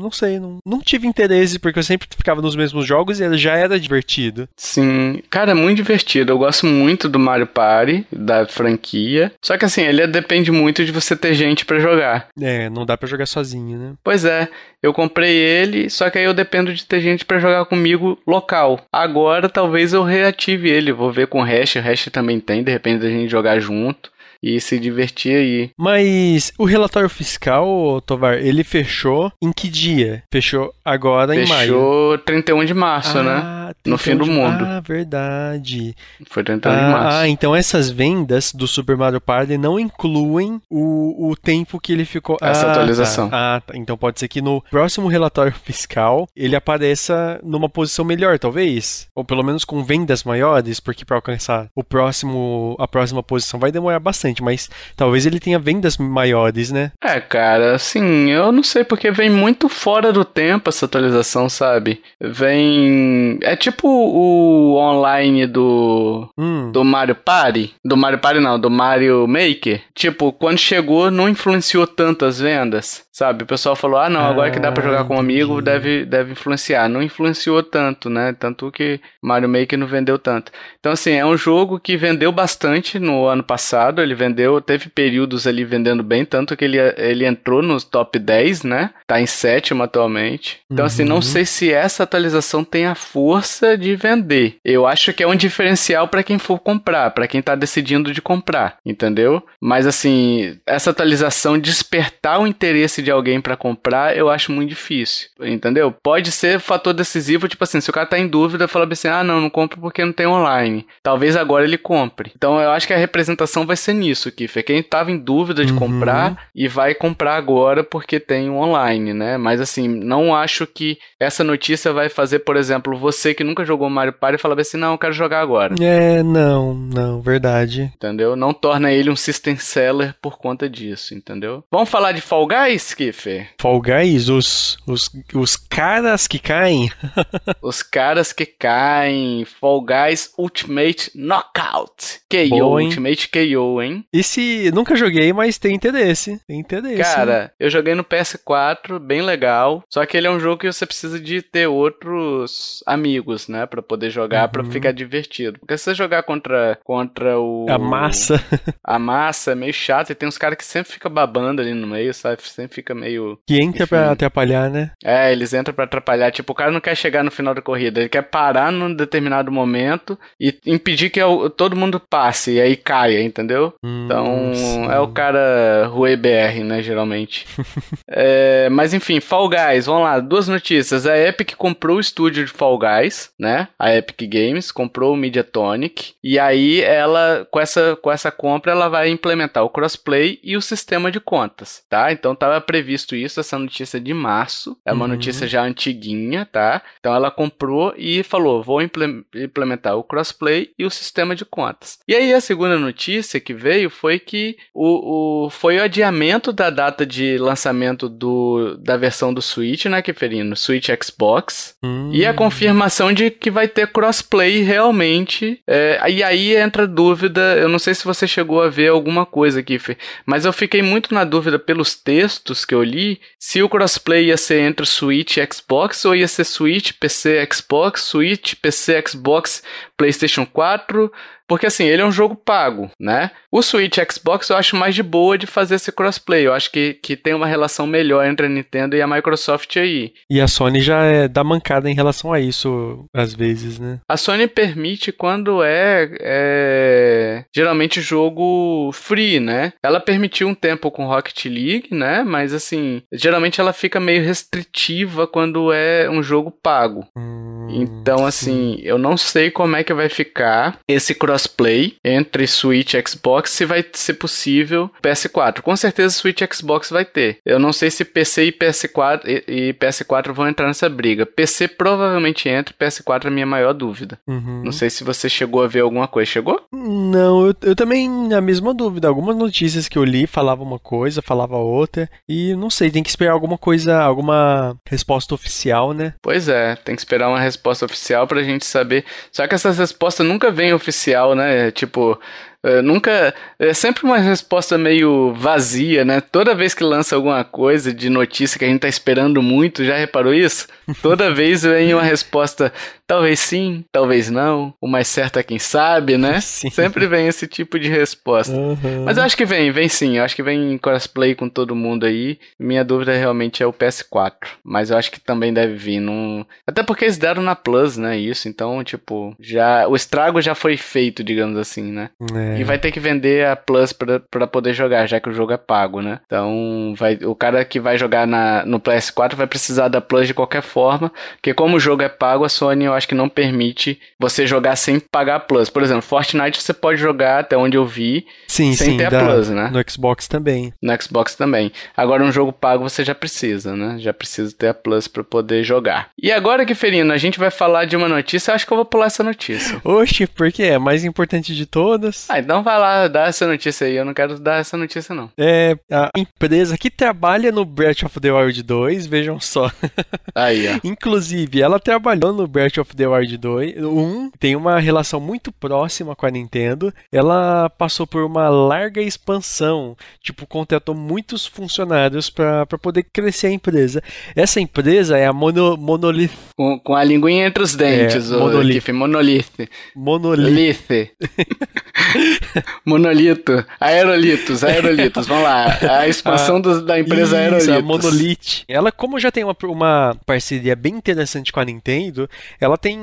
S2: Não sei, não, não tive interesse, porque eu sempre ficava nos mesmos jogos e já era divertido.
S1: Sim. Cara, é muito divertido. Eu gosto muito do Mario Party, da franquia. Só que assim, ele depende muito de você ter gente para jogar.
S2: É, não dá para jogar sozinho, né?
S1: Pois é. Eu comprei ele, só que aí eu dependo de ter gente para jogar comigo local. Agora talvez eu reative ele, vou ver com o Hash, o Hash também tem, de repente a gente jogar junto e se divertir aí.
S2: Mas o relatório fiscal, Tovar, ele fechou em que dia? Fechou agora
S1: fechou
S2: em maio? Fechou
S1: 31 de março,
S2: ah,
S1: né? No fim do mundo.
S2: Ah, verdade.
S1: Foi 31 de março.
S2: Ah, então essas vendas do Super Mario Party não incluem o, o tempo que ele ficou.
S1: Essa
S2: ah,
S1: atualização.
S2: Tá. Ah, tá. Então pode ser que no próximo relatório fiscal ele apareça numa posição melhor, talvez. Ou pelo menos com vendas maiores, porque para alcançar o próximo, a próxima posição vai demorar bastante, mas talvez ele tenha vendas maiores, né?
S1: É, cara, assim, eu não sei porque vem muito fora do tempo essa atualização, sabe? Vem. É tipo o online do.
S2: Hum.
S1: Do Mario Party. Do Mario Party não, do Mario Maker. Tipo, quando chegou, não influenciou tanto as vendas. Sabe? O pessoal falou: ah, não, agora que dá pra jogar com um amigo, deve, deve influenciar. Não influenciou tanto, né? Tanto que Mario Maker não vendeu tanto. Então, assim, é um jogo que vendeu bastante no ano passado. Ele vendeu, teve períodos ali vendendo bem, tanto que ele, ele entrou nos top 10, né? Tá em sétimo atualmente. Então, assim, não
S2: Uhum.
S1: sei se essa atualização tem a força de vender. Eu acho que é um diferencial para quem for comprar, para quem tá decidindo de comprar, entendeu? Mas, assim, essa atualização despertar o interesse de alguém para comprar, eu acho muito difícil, entendeu? Pode ser fator decisivo, tipo assim, se o cara tá em dúvida, fala assim, ah, não, não compro porque não tem online. Talvez agora ele compre. Então eu acho que a representação vai ser nisso, Kiffer. Quem tava em dúvida de
S2: Uhum.
S1: comprar e vai comprar agora porque tem online, né? Mas assim, não acho que essa notícia vai fazer, por exemplo, você que nunca jogou Mario Party falar assim, não, eu quero jogar agora.
S2: É, não, não, verdade.
S1: Entendeu? Não torna ele um system seller por conta disso, entendeu? Vamos falar de Fall Guys, Kiffer?
S2: Fall Guys, os, os, os caras que caem.
S1: Os caras que caem. Fall Guys Ultimate Knockout. KO,
S2: Bom, hein?
S1: Ultimate KO, hein?
S2: Esse nunca joguei, mas tem interesse. Tem interesse.
S1: Cara, eu joguei no PS4, bem legal. Só que ele é um jogo que você precisa de ter outros amigos, né? Pra poder jogar, pra
S2: Uhum.
S1: ficar divertido. Porque se você jogar contra, contra o.
S2: A massa
S1: A massa é meio chato e tem uns caras que sempre fica babando ali no meio, sabe? Sempre fica meio.
S2: que entra pra
S1: Enfim.
S2: atrapalhar, né?
S1: É, eles entram pra atrapalhar. Tipo, o cara não quer chegar no final da corrida, ele quer parar num determinado momento e impedir que todo mundo passe e aí caia, entendeu? Então,
S2: Hum, sim.
S1: é o cara Rui BR, né, geralmente. É, mas enfim, Fall Guys, vamos lá, duas notícias. A Epic comprou o estúdio de Fall Guys, né? A Epic Games comprou o Mediatonic e aí ela com essa com essa compra ela vai implementar o crossplay e o sistema de contas, tá? Então estava previsto isso, essa notícia de março. É uma
S2: Uhum.
S1: notícia já antiguinha, tá? Então ela comprou e falou: "Vou imple- implementar o crossplay e o sistema de contas". E aí a segunda notícia que veio foi que o, o foi o adiamento da data de lançamento do, da versão do Switch, né, Keferino? Switch Xbox.
S2: Hum.
S1: E a confirmação de que vai ter crossplay realmente. É, e aí entra dúvida. Eu não sei se você chegou a ver alguma coisa aqui, Fê, mas eu fiquei muito na dúvida pelos textos que eu li se o crossplay ia ser entre Switch e Xbox ou ia ser Switch, PC, Xbox, Switch, PC, Xbox, PlayStation 4. Porque assim, ele é um jogo pago, né? O Switch e Xbox eu acho mais de boa de fazer esse crossplay. Eu acho que, que tem uma relação melhor entre a Nintendo e a Microsoft aí.
S2: E a Sony já é, dá mancada em relação a isso, às vezes, né?
S1: A Sony permite quando é, é, geralmente jogo free, né? Ela permitiu um tempo com Rocket League, né? Mas assim, geralmente ela fica meio restritiva quando é um jogo pago.
S2: Hum,
S1: Então,
S2: sim.
S1: assim, eu não sei como é que vai ficar esse crossplay entre Switch e Xbox, se vai ser possível PS4. Com certeza Switch e Xbox vai ter. Eu não sei se PC e PS4 e, e PS4 vão entrar nessa briga. PC provavelmente entra, PS4 é a minha maior dúvida.
S2: Uhum.
S1: Não sei se você chegou a ver alguma coisa. Chegou?
S2: Não, eu, eu também, na mesma dúvida. Algumas notícias que eu li falavam uma coisa, falava outra. E não sei, tem que esperar alguma coisa, alguma resposta oficial, né?
S1: Pois é, tem que esperar uma resposta oficial pra gente saber. Só que essas respostas nunca vêm oficial, né? Tipo, é, nunca. É sempre uma resposta meio vazia, né? Toda vez que lança alguma coisa de notícia que a gente tá esperando muito, já reparou isso? Toda vez vem uma resposta, talvez sim, talvez não. O mais certo é quem sabe, né?
S2: Sim.
S1: Sempre vem esse tipo de resposta.
S2: Uhum.
S1: Mas eu acho que vem, vem sim. Eu acho que vem em crossplay com todo mundo aí. Minha dúvida realmente é o PS4. Mas eu acho que também deve vir. Num... Até porque eles deram na Plus, né? Isso. Então, tipo, já. O estrago já foi feito, digamos assim, né?
S2: É,
S1: é. e vai ter que vender a Plus para poder jogar, já que o jogo é pago, né? Então, vai, o cara que vai jogar na, no PS4 vai precisar da Plus de qualquer forma, porque como o jogo é pago, a Sony eu acho que não permite você jogar sem pagar a Plus. Por exemplo, Fortnite você pode jogar, até onde eu vi,
S2: sim,
S1: sem
S2: sim,
S1: ter
S2: da,
S1: a Plus, né?
S2: No Xbox também.
S1: No Xbox também. Agora, um jogo pago você já precisa, né? Já precisa ter a Plus para poder jogar. E agora, que Ferino, a gente vai falar de uma notícia, acho que eu vou pular essa notícia.
S2: Oxe, porque é a mais importante de todas.
S1: Ah, então vai lá, dá essa notícia aí. Eu não quero dar essa notícia, não.
S2: É a empresa que trabalha no Breath of the Wild 2, vejam só.
S1: Aí, ó.
S2: Inclusive, ela trabalhou no Breath of the Wild 2, 1, tem uma relação muito próxima com a Nintendo. Ela passou por uma larga expansão, tipo, contratou muitos funcionários para poder crescer a empresa. Essa empresa é a Mono, Monolith.
S1: Com, com a linguinha entre os dentes, é, o Monolith. Monolith.
S2: Monolith.
S1: Monolito. Aerolitos, aerolitos. Vamos lá. A expansão a, do, da empresa Aerolitos. A
S2: Monolith. Ela, como já tem uma, uma parceria bem interessante com a Nintendo, ela tem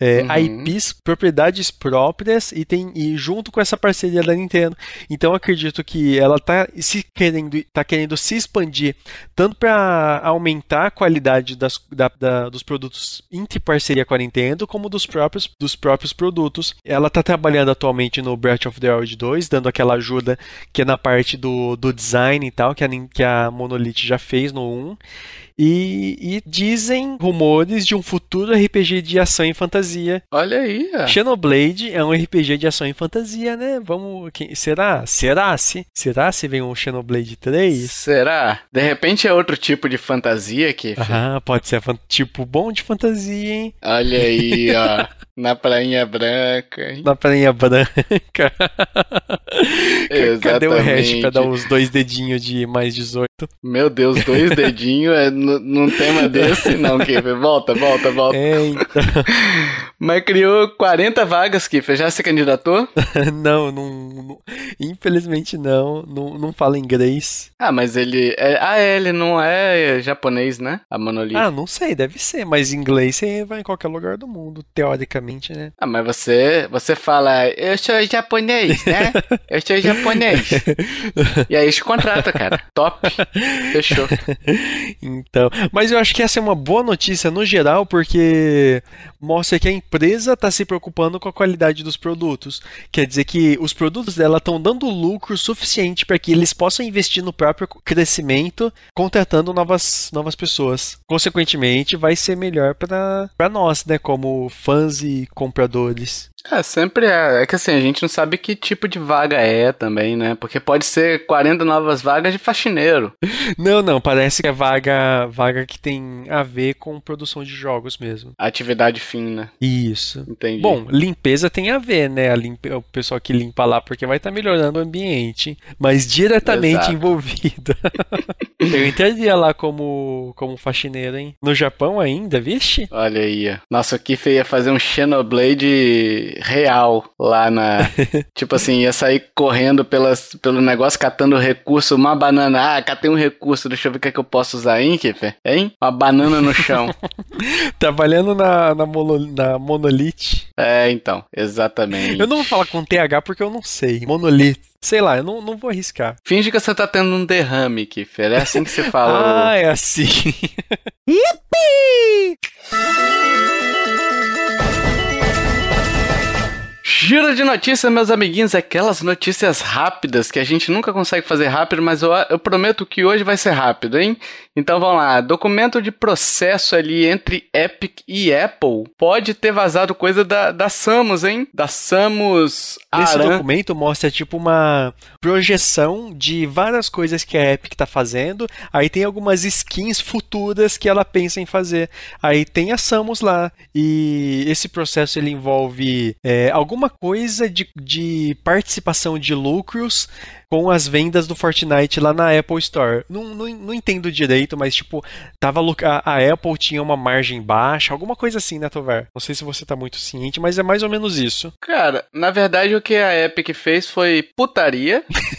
S2: é, uhum. IPs, propriedades próprias e tem e junto com essa parceria da Nintendo. Então acredito que ela tá se querendo, tá querendo se expandir tanto para aumentar a qualidade das, da, da, dos produtos entre parceria com a Nintendo, como dos próprios, dos próprios produtos. Ela está trabalhando atualmente no Breath of the Wild 2, dando aquela ajuda que é na parte do, do design e tal, que a, que a Monolith já fez no 1. E, e, dizem rumores de um futuro RPG de ação e fantasia.
S1: Olha aí.
S2: É. Xenoblade é um RPG de ação e fantasia, né? Vamos. Quem, será? Será se? Será se vem um Xenoblade 3?
S1: Será? De repente é outro tipo de fantasia aqui.
S2: Ah, pode ser tipo bom de fantasia, hein?
S1: Olha aí, ó. Na prainha branca. Hein?
S2: Na prainha branca. Exatamente. Cadê o hash pra dar os dois dedinhos de mais 18?
S1: Meu Deus, dois dedinhos é num tema desse? Não, Kiffer. Volta, volta, volta.
S2: É, então.
S1: Mas criou 40 vagas, Kiffer. Já se candidatou?
S2: não, não, não, Infelizmente não. Não, não fala inglês.
S1: Ah, mas ele. É, ah, é, ele não é japonês, né? A Monolith.
S2: Ah, não sei, deve ser. Mas inglês você vai em qualquer lugar do mundo, teoricamente né?
S1: Ah, mas você, você fala, eu sou japonês, né? Eu sou japonês. e aí te contrata, cara. Top. Fechou.
S2: Então, mas eu acho que essa é uma boa notícia no geral, porque mostra que a empresa está se preocupando com a qualidade dos produtos. Quer dizer que os produtos dela estão dando lucro suficiente para que eles possam investir no próprio crescimento, contratando novas, novas pessoas. Consequentemente, vai ser melhor para nós, né, como fãs e compradores.
S1: É, sempre é. É que assim, a gente não sabe que tipo de vaga é também, né? Porque pode ser 40 novas vagas de faxineiro.
S2: Não, não, parece que é vaga, vaga que tem a ver com produção de jogos mesmo.
S1: Atividade fina.
S2: Isso.
S1: Entendi.
S2: Bom, limpeza tem a ver, né? A limpe... O pessoal que limpa lá, porque vai estar tá melhorando o ambiente. Mas diretamente Exato. envolvido. Eu entraria lá como, como faxineiro, hein? No Japão ainda, vixe?
S1: Olha aí. Nossa, o Kiff ia fazer um Xenoblade real lá na. tipo assim, ia sair correndo pelas, pelo negócio, catando recurso, uma banana. Ah, catei um recurso, deixa eu ver o que, é que eu posso usar, hein, Kiffer? Hein? Uma banana no chão.
S2: Trabalhando na, na, mono, na Monolith.
S1: É, então, exatamente.
S2: Eu não vou falar com TH porque eu não sei. Monolith. Sei lá, eu não, não vou arriscar.
S1: Finge que você tá tendo um derrame, Kiffer. É assim que você fala.
S2: ah, é assim.
S1: Yippee! Giro de notícias, meus amiguinhos, aquelas notícias rápidas que a gente nunca consegue fazer rápido, mas eu, eu, prometo que hoje vai ser rápido, hein? Então vamos lá. Documento de processo ali entre Epic e Apple pode ter vazado coisa da, da Samus, hein? Da Samus.
S2: Esse Aran. documento mostra tipo uma projeção de várias coisas que a Epic tá fazendo. Aí tem algumas skins futuras que ela pensa em fazer. Aí tem a Samus lá. E esse processo ele envolve é, alguma alguma coisa de, de participação de lucros com as vendas do Fortnite lá na Apple Store. Não, não, não entendo direito, mas tipo, tava a, a, Apple tinha uma margem baixa, alguma coisa assim, né, Tovar? Não sei se você tá muito ciente, mas é mais ou menos isso.
S1: Cara, na verdade o que a Epic fez foi putaria.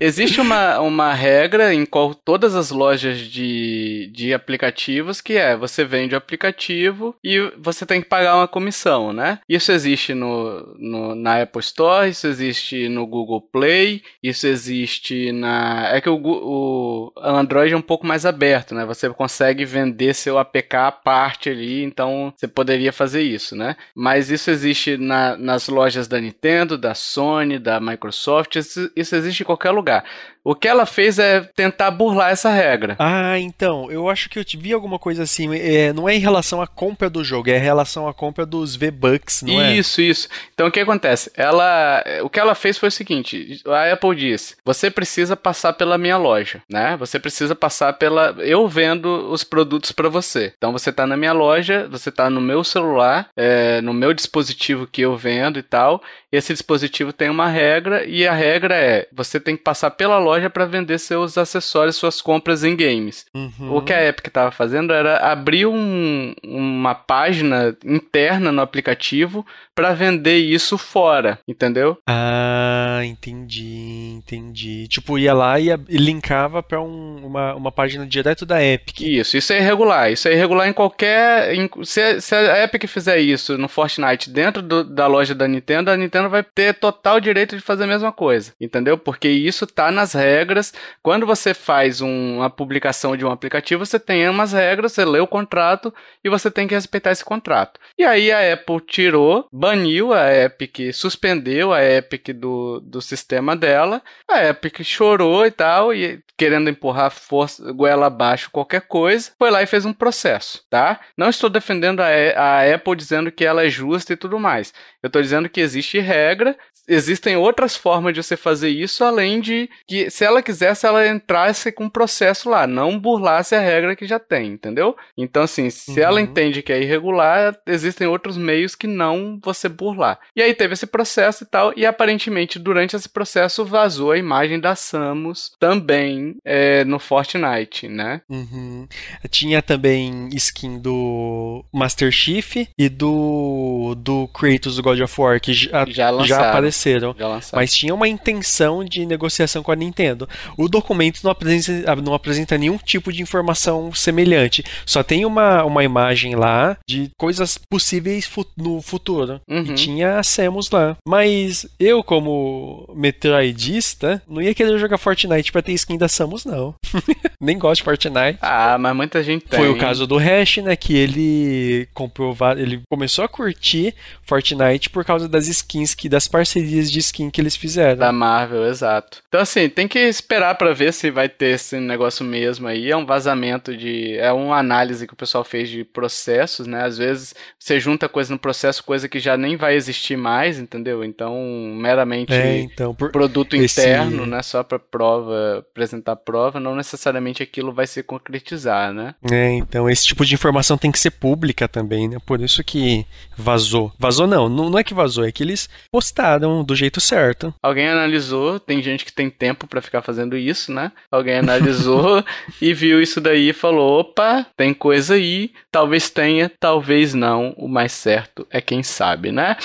S1: Existe uma, uma regra em qual todas as lojas de, de aplicativos que é você vende o aplicativo e você tem que pagar uma comissão, né? Isso existe no, no, na Apple Store, isso existe no Google Play, isso existe na. É que o, o Android é um pouco mais aberto, né? Você consegue vender seu APK à parte ali, então você poderia fazer isso, né? Mas isso existe na, nas lojas da Nintendo, da Sony, da Microsoft, isso, isso existe qualquer lugar. O que ela fez é tentar burlar essa regra.
S2: Ah, então, eu acho que eu vi alguma coisa assim, é, não é em relação à compra do jogo, é em relação à compra dos V-Bucks, não
S1: é? Isso, isso. Então o que acontece? Ela, o que ela fez foi o seguinte, a Apple disse, você precisa passar pela minha loja, né? Você precisa passar pela, eu vendo os produtos para você. Então você tá na minha loja, você tá no meu celular, é, no meu dispositivo que eu vendo e tal, esse dispositivo tem uma regra e a regra é, você tem que passar pela loja para vender seus acessórios, suas compras em games. Uhum. O que a Epic estava fazendo era abrir um, uma página interna no aplicativo para vender isso fora, entendeu?
S2: Ah, entendi, entendi. Tipo, ia lá e, linkava para um, uma, uma página direto da Epic.
S1: Isso, isso é irregular. Isso é irregular em qualquer. Em, se, se, a Epic fizer isso no Fortnite dentro do, da loja da Nintendo, a Nintendo vai ter total direito de fazer a mesma coisa, entendeu? Porque isso tá nas regras. Quando você faz um, uma publicação de um aplicativo, você tem umas regras, você lê o contrato e você tem que respeitar esse contrato. E aí a Apple tirou, baniu a Epic, suspendeu a Epic do, do sistema dela. A Epic chorou e tal, e querendo empurrar força, goela abaixo qualquer coisa, foi lá e fez um processo, tá? Não estou defendendo a, a Apple dizendo que ela é justa e tudo mais. Eu estou dizendo que existe regra, existem outras formas de você fazer isso, além de que se ela quisesse, ela entrasse com um processo lá, não burlasse a regra que já tem, entendeu? Então, assim, se uhum. ela entende que é irregular, existem outros meios que não você burlar. E aí teve esse processo e tal, e aparentemente durante esse processo vazou a imagem da Samus também é, no Fortnite, né?
S2: Uhum. Tinha também skin do Master Chief e do, do Kratos do God of War, que já, já, já apareceram. Mas tinha uma intenção de negociação com a Nintendo. O documento não apresenta, não apresenta nenhum tipo de informação semelhante. Só tem uma, uma imagem lá de coisas possíveis fu no futuro. Uhum. E tinha a Samus lá. Mas eu, como Metroidista, não ia querer jogar Fortnite pra ter skin da Samus, não. Nem gosto de Fortnite.
S1: Ah, mas muita gente tem.
S2: Foi o caso do Hash, né? Que ele comprou. Ele começou a curtir Fortnite por causa das skins, que das parcerias de skin que eles fizeram.
S1: Da Marvel, exato. Então, assim, tem que esperar para ver se vai ter esse negócio mesmo aí. É um vazamento de. É uma análise que o pessoal fez de processos, né? Às vezes você junta coisa no processo, coisa que já nem vai existir mais, entendeu? Então, meramente é, então, por... produto esse... interno, né? Só para prova, apresentar prova, não necessariamente aquilo vai se concretizar, né?
S2: É, então esse tipo de informação tem que ser pública também, né? Por isso que vazou. Vazou não, não é que vazou, é que eles postaram do jeito certo.
S1: Alguém analisou, tem gente que tem tempo para ficar fazendo isso, né? Alguém analisou e viu isso daí e falou: opa, tem coisa aí, talvez tenha, talvez não. O mais certo é quem sabe, né?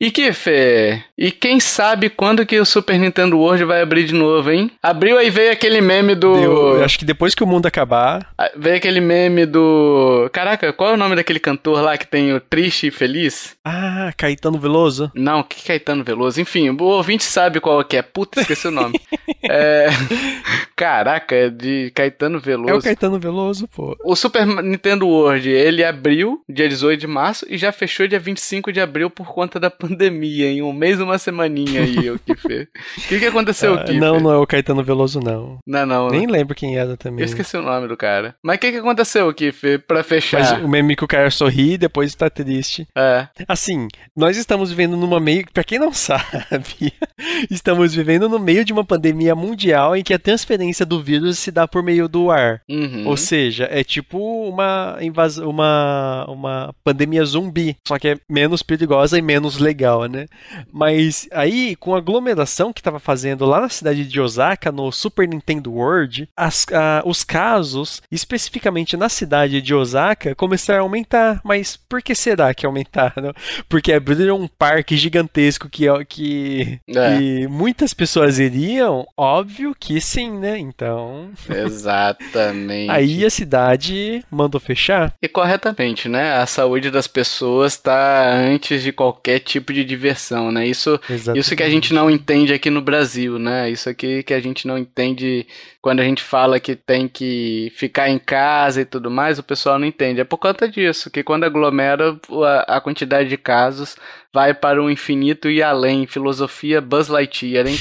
S1: E que, Fê? E quem sabe quando que o Super Nintendo World vai abrir de novo, hein? Abriu aí veio aquele meme do.
S2: Eu acho que depois que o mundo acabar.
S1: Ah, veio aquele meme do. Caraca, qual é o nome daquele cantor lá que tem o Triste e Feliz?
S2: Ah, Caetano Veloso?
S1: Não, que Caetano Veloso? Enfim, o ouvinte sabe qual que é. Puta, esqueci o nome. é. Caraca, é de Caetano Veloso. É
S2: o Caetano Veloso, pô.
S1: O Super Nintendo World, ele abriu dia 18 de março e já fechou dia 25 de abril por conta da pandemia, em um mês, uma semaninha aí, o que fez. O que, que aconteceu,
S2: ah, Não, não é o Caetano Veloso, não.
S1: Não, não.
S2: Nem lembro quem era também.
S1: Eu esqueci o nome do cara. Mas o que, que aconteceu, Kiff, pra fechar? Mas
S2: o meme que o cara sorri e depois tá triste.
S1: É.
S2: Assim, nós estamos vivendo numa meio. Pra quem não sabe, estamos vivendo no meio de uma pandemia mundial em que a transferência do vírus se dá por meio do ar.
S1: Uhum.
S2: Ou seja, é tipo uma invasão, uma, uma pandemia zumbi, só que é menos perigosa e menos legal, né? Mas aí, com a aglomeração que estava fazendo lá na cidade de Osaka, no Super Nintendo World, as, a, os casos, especificamente na cidade de Osaka, começaram a aumentar. Mas por que será que aumentaram? Porque abriram um parque gigantesco que, que,
S1: É.
S2: que muitas pessoas iriam? Óbvio que sim, né? Então.
S1: Exatamente.
S2: Aí a cidade mandou fechar.
S1: E corretamente, né? A saúde das pessoas está antes de qualquer tipo de diversão, né? Isso, isso que a gente não entende aqui no Brasil, né? Isso aqui que a gente não entende quando a gente fala que tem que ficar em casa e tudo mais, o pessoal não entende. É por conta disso, que quando aglomera a, a quantidade de casos vai para o infinito e além. Filosofia Buzz Lightyear, hein?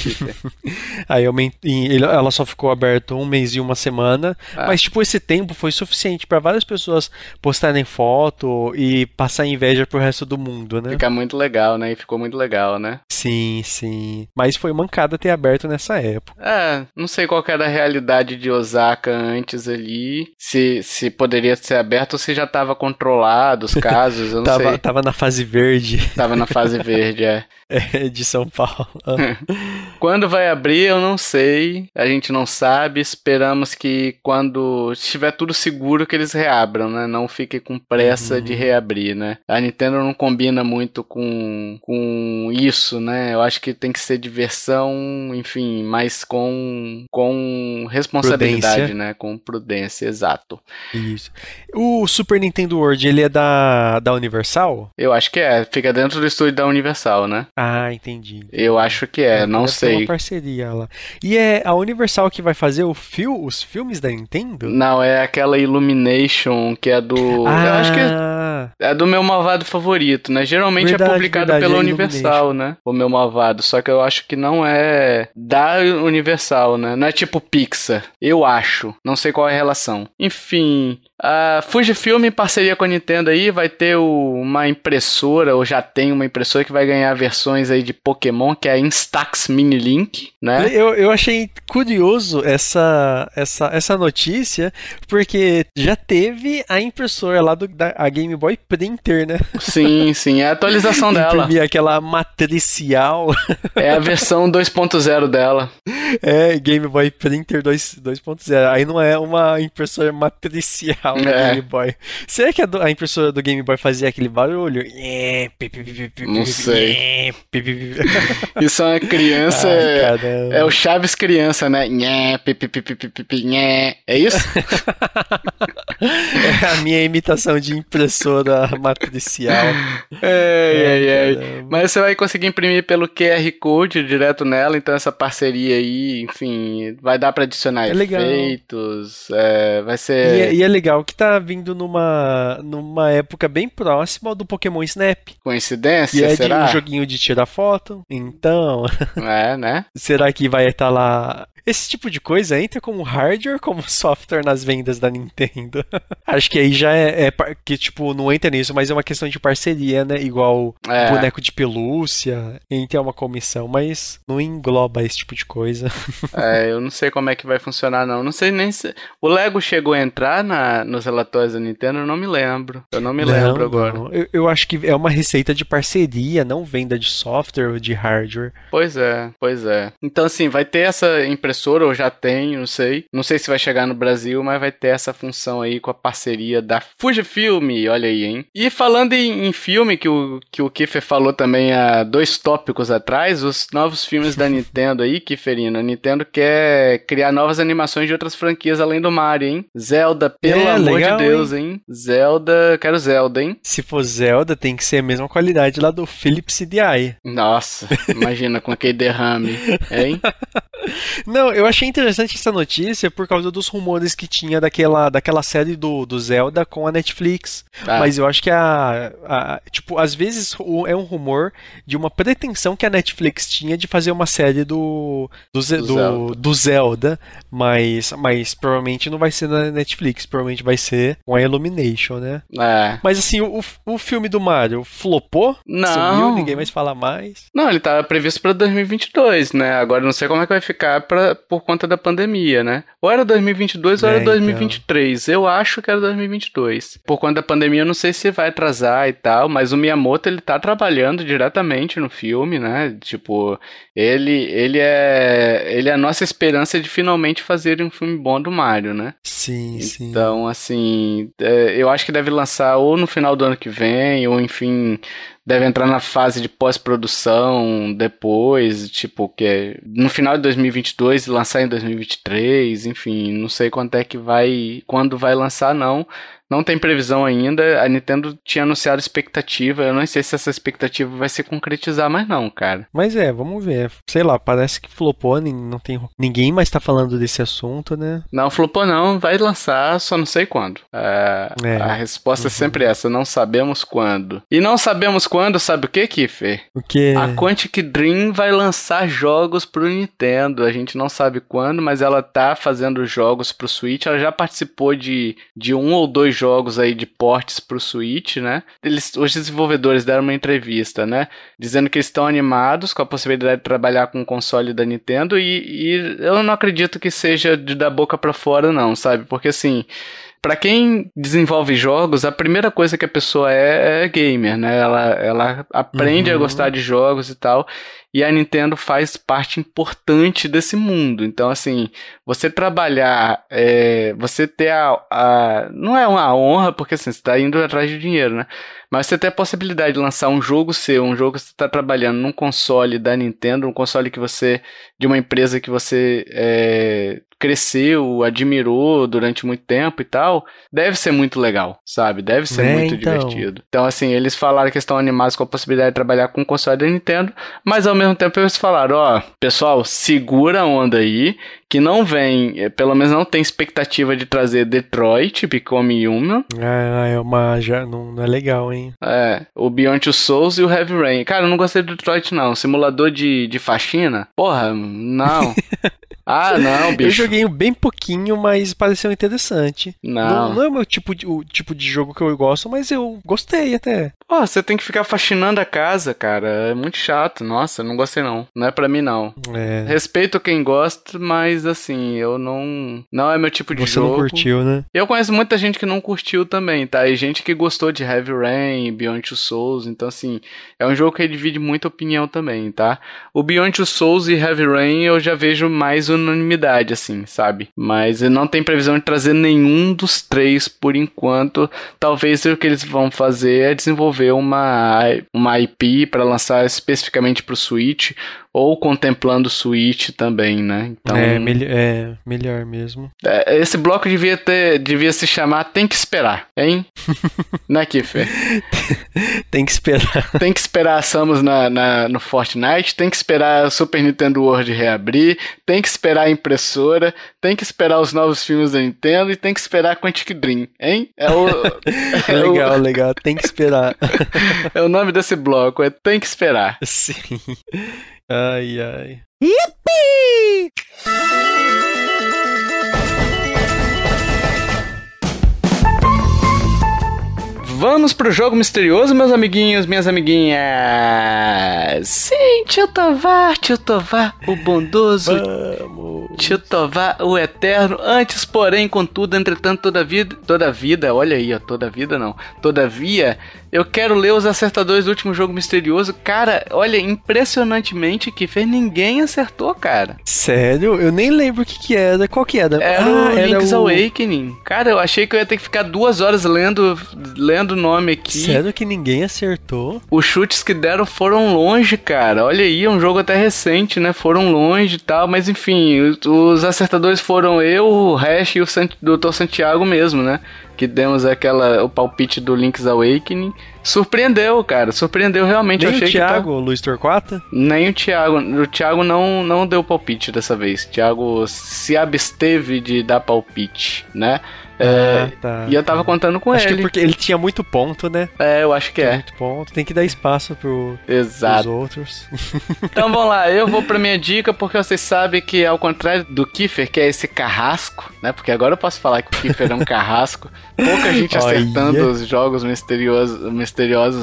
S2: Aí aument... e ela só ficou aberta um mês e uma semana,
S1: Ah.
S2: mas tipo esse tempo foi suficiente para várias pessoas postarem foto e passar inveja pro resto do mundo, né?
S1: Fica muito legal, né? E ficou muito legal, né?
S2: Sim, sim. Mas foi mancada ter aberto nessa época.
S1: É, não sei qual era a realidade de Osaka antes ali, se, se poderia ser aberto ou se já estava controlado os casos, eu não
S2: Tava,
S1: sei.
S2: tava na fase verde
S1: Tava na fase verde, é.
S2: é, de São Paulo.
S1: Quando vai abrir, eu não sei. A gente não sabe. Esperamos que quando estiver tudo seguro que eles reabram, né? Não fique com pressa
S2: Uhum.
S1: de reabrir, né? A Nintendo não combina muito com, com isso, né? Eu acho que tem que ser diversão, enfim, mas com, com responsabilidade,
S2: Prudência.
S1: né? Com prudência, exato.
S2: Isso. O Super Nintendo World, ele é da, da Universal?
S1: Eu acho que é. Fica dentro do estúdio da Universal, né?
S2: Ah, entendi.
S1: Eu acho que é, não
S2: Deve ter uma
S1: sei.
S2: parceria lá. E é a Universal que vai fazer o fil os filmes da Nintendo?
S1: Não, é aquela Illumination que é do. eu acho que
S2: Ah,
S1: É do meu malvado favorito, né? Geralmente
S2: Verdade,
S1: é publicado
S2: verdade,
S1: pela
S2: é
S1: Universal, né? O meu malvado. Só que eu acho que não é da Universal, né? Não é tipo Pixar. Eu acho. Não sei qual é a relação. Enfim. A Fujifilm, em parceria com a Nintendo aí, vai ter o- uma impressora, ou já tem uma impressora que vai ganhar versões aí de Pokémon, que é a Instax Mini Link, né?
S2: Eu, eu achei curioso essa, essa, essa notícia, porque já teve a impressora lá do, da a Game Boy Printer, né?
S1: Sim, sim, é a atualização dela.
S2: Aquela matricial.
S1: É a versão 2.0 dela.
S2: É, Game Boy Printer 2 2.0. Aí não é uma impressora matricial
S1: É.
S2: Game Boy. Será que a, do- a impressora do Game Boy fazia aquele barulho? É, pi, pi, pi, pi, pi,
S1: Não sei.
S2: é.
S1: Isso é uma criança.
S2: Ai,
S1: é-. É o Chaves criança, né? É isso?
S2: É a minha imitação de impressora matricial.
S1: Mas você vai conseguir imprimir pelo QR Code direto nela, então essa parceria aí, enfim, vai dar pra adicionar
S2: É
S1: efeitos, é, vai
S2: E
S1: ser
S2: é, e é legal que tá vindo numa, numa época bem próxima do Pokémon Snap.
S1: coincidência,
S2: E é de
S1: será?
S2: um joguinho de tirar foto. Então,
S1: É, né?
S2: será que vai estar lá? Esse tipo de coisa entra como hardware ou como software nas vendas da Nintendo? Acho que aí já é, é que, tipo, não entra nisso, mas é uma questão de parceria, né? Igual
S1: É.
S2: boneco de pelúcia, entra uma comissão, mas não engloba esse tipo de coisa.
S1: É, eu não sei como é que vai funcionar, não. Não sei nem se. O Lego chegou a entrar na, nos relatórios da Nintendo, eu não me lembro. Eu não me lembro
S2: Não,
S1: agora.
S2: não. Eu, eu acho que é uma receita de parceria, não venda de software ou de hardware.
S1: Pois é, pois é. Então, assim, vai ter essa impressora, ou já tem, não sei. Não sei se vai chegar no Brasil, mas vai ter essa função aí com a parceria da Fujifilm, olha aí, hein? E falando em, em filme, que o, que o Kiffer falou também há dois tópicos atrás, os novos filmes da Nintendo aí, Kifferino. A Nintendo quer criar novas animações de outras franquias além do Mario, hein? Zelda, pelo
S2: É,
S1: amor
S2: legal,
S1: de Deus, hein? Zelda, quero Zelda, hein?
S2: Se for Zelda, tem que ser a mesma qualidade lá do Philips CDI.
S1: Nossa, imagina com aquele derrame, hein?
S2: Não, eu achei interessante essa notícia por causa dos rumores que tinha daquela, daquela série do, do Zelda com a Netflix.
S1: Tá.
S2: Mas eu acho que a, a- Tipo, às vezes é um rumor de uma pretensão que a Netflix tinha de fazer uma série do. Do,
S1: Do
S2: do,
S1: Zelda.
S2: do Zelda, mas, mas provavelmente não vai ser na Netflix, provavelmente vai ser com a Illumination, né?
S1: É.
S2: Mas assim, o, o filme do Mario flopou?
S1: Não.
S2: Sumiu, ninguém mais fala mais.
S1: Não, ele tá previsto pra 2022, né? Agora não sei como é que vai ficar ficar pra, por conta da pandemia, né? Ou era 2022 ou
S2: É,
S1: era
S2: então.
S1: 2023. Eu acho que era 2022. Por conta da pandemia, eu não sei se vai atrasar e tal, mas o Miyamoto, ele tá trabalhando diretamente no filme, né? Tipo, ele, ele é ele é a nossa esperança de finalmente fazer um filme bom do Mario, né?
S2: Sim, sim.
S1: Então, assim, é, eu acho que deve lançar ou no final do ano que vem, ou enfim, deve entrar na fase de pós-produção depois, tipo, que é no final de 2022 e lançar em 2023, enfim, não sei quanto é que vai, quando vai lançar, não. Não tem previsão ainda. A Nintendo tinha anunciado expectativa. Eu não sei se essa expectativa vai se concretizar mais, não, cara.
S2: Mas é, vamos ver. Sei lá, parece que flopou, não tem ninguém mais tá falando desse assunto, né?
S1: Não flopou, não. Vai lançar, só não sei quando. É,
S2: É.
S1: A resposta é sempre essa: não sabemos quando. E não sabemos quando, sabe o que, Kiffer?
S2: O que
S1: A Quantic Dream vai lançar jogos pro Nintendo. A gente não sabe quando, mas ela tá fazendo jogos pro Switch. Ela já participou de, de um ou dois jogos aí de portes pro Switch, né? Eles, os desenvolvedores deram uma entrevista, né? Dizendo que estão animados com a possibilidade de trabalhar com o console da Nintendo. E, e eu não acredito que seja de da boca pra fora, não, sabe? Porque assim. Pra quem desenvolve jogos, a primeira coisa que a pessoa é é gamer, né? Ela, ela aprende a
S2: Uhum.
S1: gostar de jogos e tal. E a Nintendo faz parte importante desse mundo. Então, assim, você trabalhar, é, você ter a, a- Não é uma honra, porque assim, você está indo atrás de dinheiro, né? Mas você ter a possibilidade de lançar um jogo seu, um jogo que você está trabalhando num console da Nintendo, um console que você. de uma empresa que você é, cresceu, admirou durante muito tempo e tal, deve ser muito legal, sabe? Deve ser
S2: É,
S1: muito
S2: então.
S1: divertido. Então, assim, eles falaram que estão animados com a possibilidade de trabalhar com o console da Nintendo, mas ao mesmo tempo eles falaram, ó, pessoal, segura a onda aí, que não vem, eh, pelo menos não tem expectativa de trazer Detroit, Become Human,
S2: Ah, é uma. Já, não, não é legal, hein?
S1: é, o Beyond Two Souls e o Heavy Rain. Cara, eu não gostei do Detroit, não. Simulador de, de faxina? Porra, não. ah, não,
S2: Eu
S1: bicho.
S2: joguei bem pouquinho, mas pareceu interessante.
S1: Não.
S2: não é o meu tipo de, o tipo de jogo que eu gosto, mas eu gostei até.
S1: Pô, você tem que ficar faxinando a casa, cara. É muito chato. Nossa, eu não gostei, não. Não é pra mim, não.
S2: É,
S1: Respeito quem gosta, mas assim, eu não. Não é meu tipo de
S2: você
S1: jogo.
S2: não curtiu, né?
S1: Eu conheço muita gente que não curtiu também, tá? E gente que gostou de Heavy Rain, Beyond Two Souls. Então, assim, é um jogo que divide muita opinião também, tá? O Beyond Two Souls e Heavy Rain eu já vejo mais unanimidade, assim, sabe? Mas não tem previsão de trazer nenhum dos três por enquanto. Talvez o que eles vão fazer é desenvolver uma, uma IP para lançar especificamente pro Switch. Ou contemplando o Switch também, né? Então,
S2: É, mel- é melhor mesmo.
S1: é, Esse bloco devia ter, devia se chamar Tem que Esperar, hein? né, Kiffer?
S2: Tem que esperar.
S1: Tem que esperar a Samus na, na- no Fortnite, tem que esperar o Super Nintendo World reabrir, tem que esperar a impressora, tem que esperar os novos filmes da Nintendo e tem que esperar a Quantic Dream, hein? É o, é o-
S2: legal, legal. Tem que esperar.
S1: é o nome desse bloco, é Tem que Esperar.
S2: Sim. Ai, ai.
S1: Vamos pro jogo misterioso, meus amiguinhos, minhas amiguinhas. Sim, tio Tovar, tio Tovar, o bondoso,
S2: Vamos.
S1: Tio Tovar, o eterno, antes, porém, contudo, entretanto, toda vida, toda vida, olha aí, ó, toda vida não. Todavia, eu quero ler os acertadores do último jogo misterioso. Cara, olha, impressionantemente que fez ninguém acertou, cara.
S2: Sério? Eu nem lembro o que que era. Qual que era?
S1: Era
S2: ah,
S1: o Link's
S2: o...
S1: Awakening. Cara, eu achei que eu ia ter que ficar duas horas lendo lendo o nome aqui.
S2: Sério que ninguém acertou?
S1: Os chutes que deram foram longe, cara. Olha aí, é um jogo até recente, né? Foram longe e tal, mas enfim, os, os acertadores foram eu, o Hash e o Sant Dr. Santiago mesmo, né? Que demos aquela o palpite do Link's Awakening. Surpreendeu, cara. Surpreendeu realmente.
S2: Nem
S1: achei
S2: o Thiago, o Luiz Torquata?
S1: que tá... Nem o Thiago. O Thiago não, não deu palpite dessa vez. O Thiago se absteve de dar palpite, né? É,
S2: Ah, tá.
S1: E eu tava contando com
S2: Acho que
S1: ele.
S2: porque ele tinha muito ponto, né?
S1: É, eu acho que
S2: Tinha
S1: é.
S2: Muito ponto. Tem que dar espaço pro, pros
S1: Exato.
S2: outros.
S1: Então vamos lá, eu vou pra minha dica porque vocês sabem que ao contrário do Kiefer, que é esse carrasco, né? Porque agora eu posso falar que o Kiefer é um carrasco, Pouca gente acertando os jogos misteriosos, misteriosos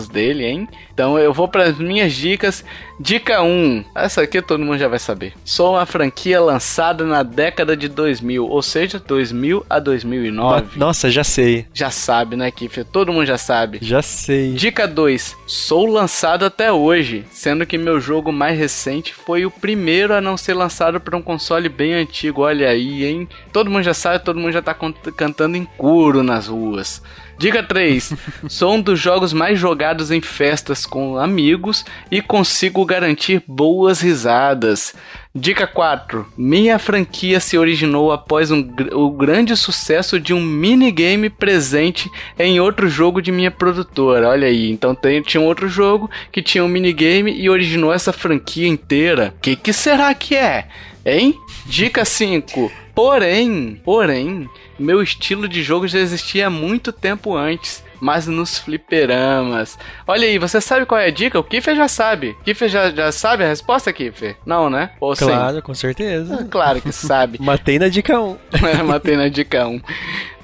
S1: dele, hein? Então eu vou para as minhas dicas. Dica 1. Essa aqui todo mundo já vai saber. Sou uma franquia lançada na década de 2000, ou seja, 2000 a 2009.
S2: Nossa, já sei.
S1: Já sabe, né, Kiffer? Todo mundo já sabe.
S2: Já sei.
S1: Dica 2. Sou lançado até hoje, sendo que meu jogo mais recente foi o primeiro a não ser lançado para um console bem antigo. Olha aí, hein? Todo mundo já sabe, todo mundo já tá cantando em coro nas ruas. Dica 3. Sou um dos jogos mais jogados em festas com amigos e consigo garantir boas risadas. Dica 4. Minha franquia se originou após um, o grande sucesso de um minigame presente em outro jogo de minha produtora. Olha aí, então tem, tinha um outro jogo que tinha um minigame e originou essa franquia inteira. O que, que será que é? Hein? Dica 5. Porém, porém, meu estilo de jogo já existia há muito tempo antes mas nos fliperamas. Olha aí, você sabe qual é a dica? O Kiffer já sabe. Kiffer já, já sabe a resposta, Kiffer? Não, né?
S2: Ou claro, sim? com certeza.
S1: Ah, claro que sabe.
S2: Matei na dica 1.
S1: Matei na dica 1.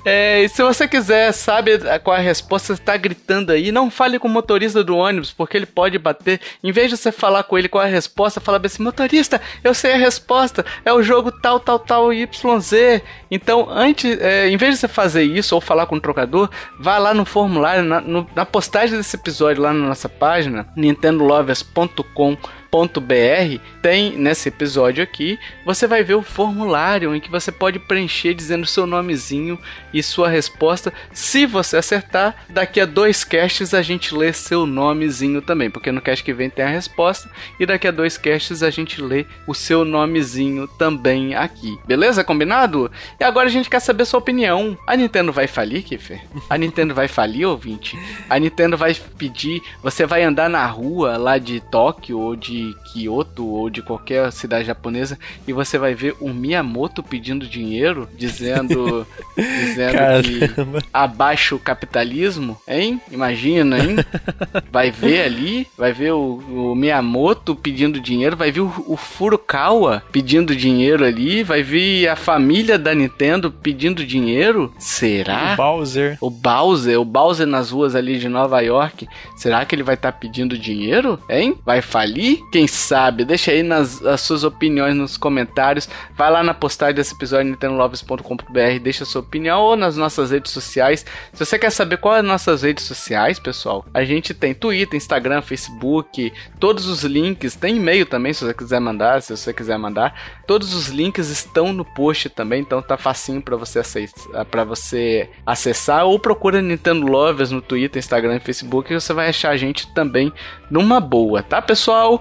S1: É, e se você quiser, sabe qual a resposta, você tá gritando aí, não fale com o motorista do ônibus, porque ele pode bater. Em vez de você falar com ele qual a resposta, fala assim, motorista, eu sei a resposta, é o jogo tal, tal, tal, YZ. Então, antes, é, em vez de você fazer isso ou falar com o trocador, vá lá no formulário, na, no, na postagem desse episódio lá na nossa página, nintendolovers.com.br br tem nesse episódio aqui, você vai ver o formulário em que você pode preencher dizendo seu nomezinho e sua resposta. Se você acertar, daqui a dois casts a gente lê seu nomezinho também, porque no cast que vem tem a resposta e daqui a dois casts a gente lê o seu nomezinho também aqui. Beleza? Combinado? E agora a gente quer saber sua opinião. A Nintendo vai falir, Kiffer? A Nintendo vai falir, ouvinte? A Nintendo vai pedir, você vai andar na rua lá de Tóquio ou de Kyoto ou de qualquer cidade japonesa e você vai ver o Miyamoto pedindo dinheiro, dizendo, dizendo que abaixo o capitalismo, hein? Imagina, hein? Vai ver ali, vai ver o, o Miyamoto pedindo dinheiro, vai ver o, o Furukawa pedindo dinheiro ali, vai ver a família da Nintendo pedindo dinheiro. Será?
S2: O Bowser.
S1: O Bowser, o Bowser nas ruas ali de Nova York. Será que ele vai estar tá pedindo dinheiro? Hein? Vai falir? Quem sabe? Deixa aí nas, as suas opiniões nos comentários. Vai lá na postagem desse episódio nintendolovers.com.br, deixa a sua opinião ou nas nossas redes sociais. Se você quer saber quais as nossas redes sociais, pessoal, a gente tem Twitter, Instagram, Facebook, todos os links, tem e-mail também se você quiser mandar, se você quiser mandar. Todos os links estão no post também, então tá facinho para você para você acessar ou procura Nintendo Lovers no Twitter, Instagram e Facebook, e você vai achar a gente também numa boa, tá, pessoal?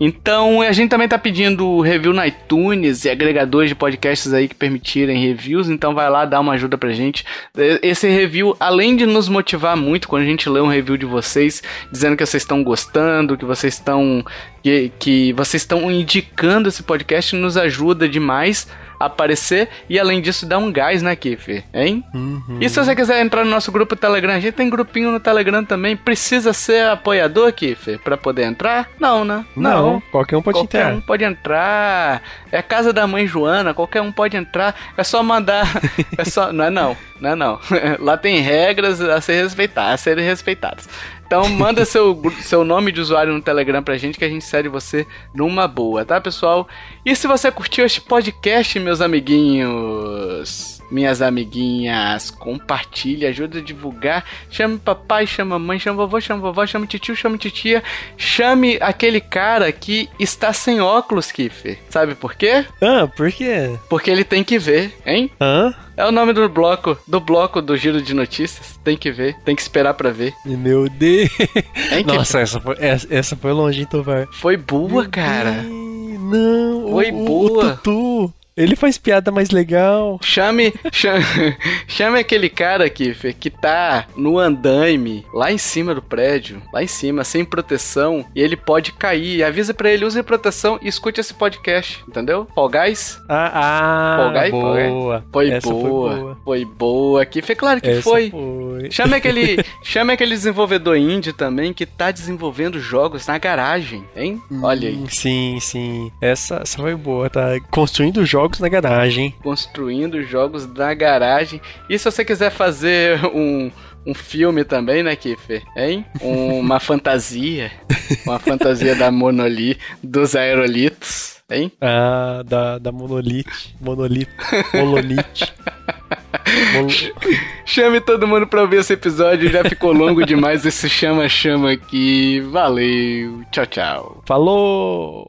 S1: Então a gente também tá pedindo review no iTunes e agregadores de podcasts aí que permitirem reviews, então vai lá dar uma ajuda pra gente. Esse review, além de nos motivar muito quando a gente lê um review de vocês, dizendo que vocês estão gostando, que vocês estão que, que vocês estão indicando esse podcast, nos ajuda demais aparecer e além disso dá um gás, né, Kiff? Hein? Uhum. E se você quiser entrar no nosso grupo Telegram, a gente tem grupinho no Telegram também. Precisa ser apoiador, Kiff, para poder entrar? Não, né?
S2: Não, Não. Qualquer um pode
S1: qualquer
S2: entrar.
S1: Qualquer um pode entrar. É a casa da mãe Joana, qualquer um pode entrar. É só mandar. é só. Não é não. Não é não. Lá tem regras a ser respeitadas, a serem respeitadas. Então manda seu, seu nome de usuário no Telegram pra gente que a gente segue você numa boa, tá, pessoal? E se você curtiu este podcast, meus amiguinhos, minhas amiguinhas, compartilhe, ajuda a divulgar. Chame papai, chama mãe, chama vovô, chama vovó, chama tio, chama titia. Chame aquele cara que está sem óculos, Kiffer. Sabe por quê?
S2: Ah, por quê?
S1: Porque ele tem que ver, hein?
S2: Hã?
S1: É o nome do bloco, do bloco do giro de notícias. Tem que ver, tem que esperar para ver.
S2: Meu Deus. Nossa, essa foi, essa, essa foi longe, Tovar.
S1: Foi boa, Meu cara. Deus,
S2: não. Foi o, boa. O Tutu. Ele faz piada mais legal.
S1: Chame, chame, chame aquele cara aqui, que tá no andaime, lá em cima do prédio, lá em cima, sem proteção, e ele pode cair. Avisa para ele, use proteção e escute esse podcast, entendeu? Fall Guys?
S2: Ah, ah
S1: Fall
S2: boa.
S1: Foi boa. Foi boa. Foi boa aqui. Foi claro que Essa foi. foi. Chame aquele, chame aquele desenvolvedor indie também que tá desenvolvendo jogos na garagem, hein? Olha aí. Hum,
S2: sim, sim. Essa, essa foi boa, tá construindo jogos jogos na garagem.
S1: Construindo jogos na garagem. E se você quiser fazer um, um filme também, né, Kiffer? Hein? Uma fantasia. Uma fantasia da Monoli, dos aerolitos. Hein?
S2: Ah, da, da monolite. Monolito. Monolite.
S1: Chame todo mundo pra ouvir esse episódio. Já ficou longo demais esse chama-chama aqui. Valeu. Tchau, tchau.
S2: Falou!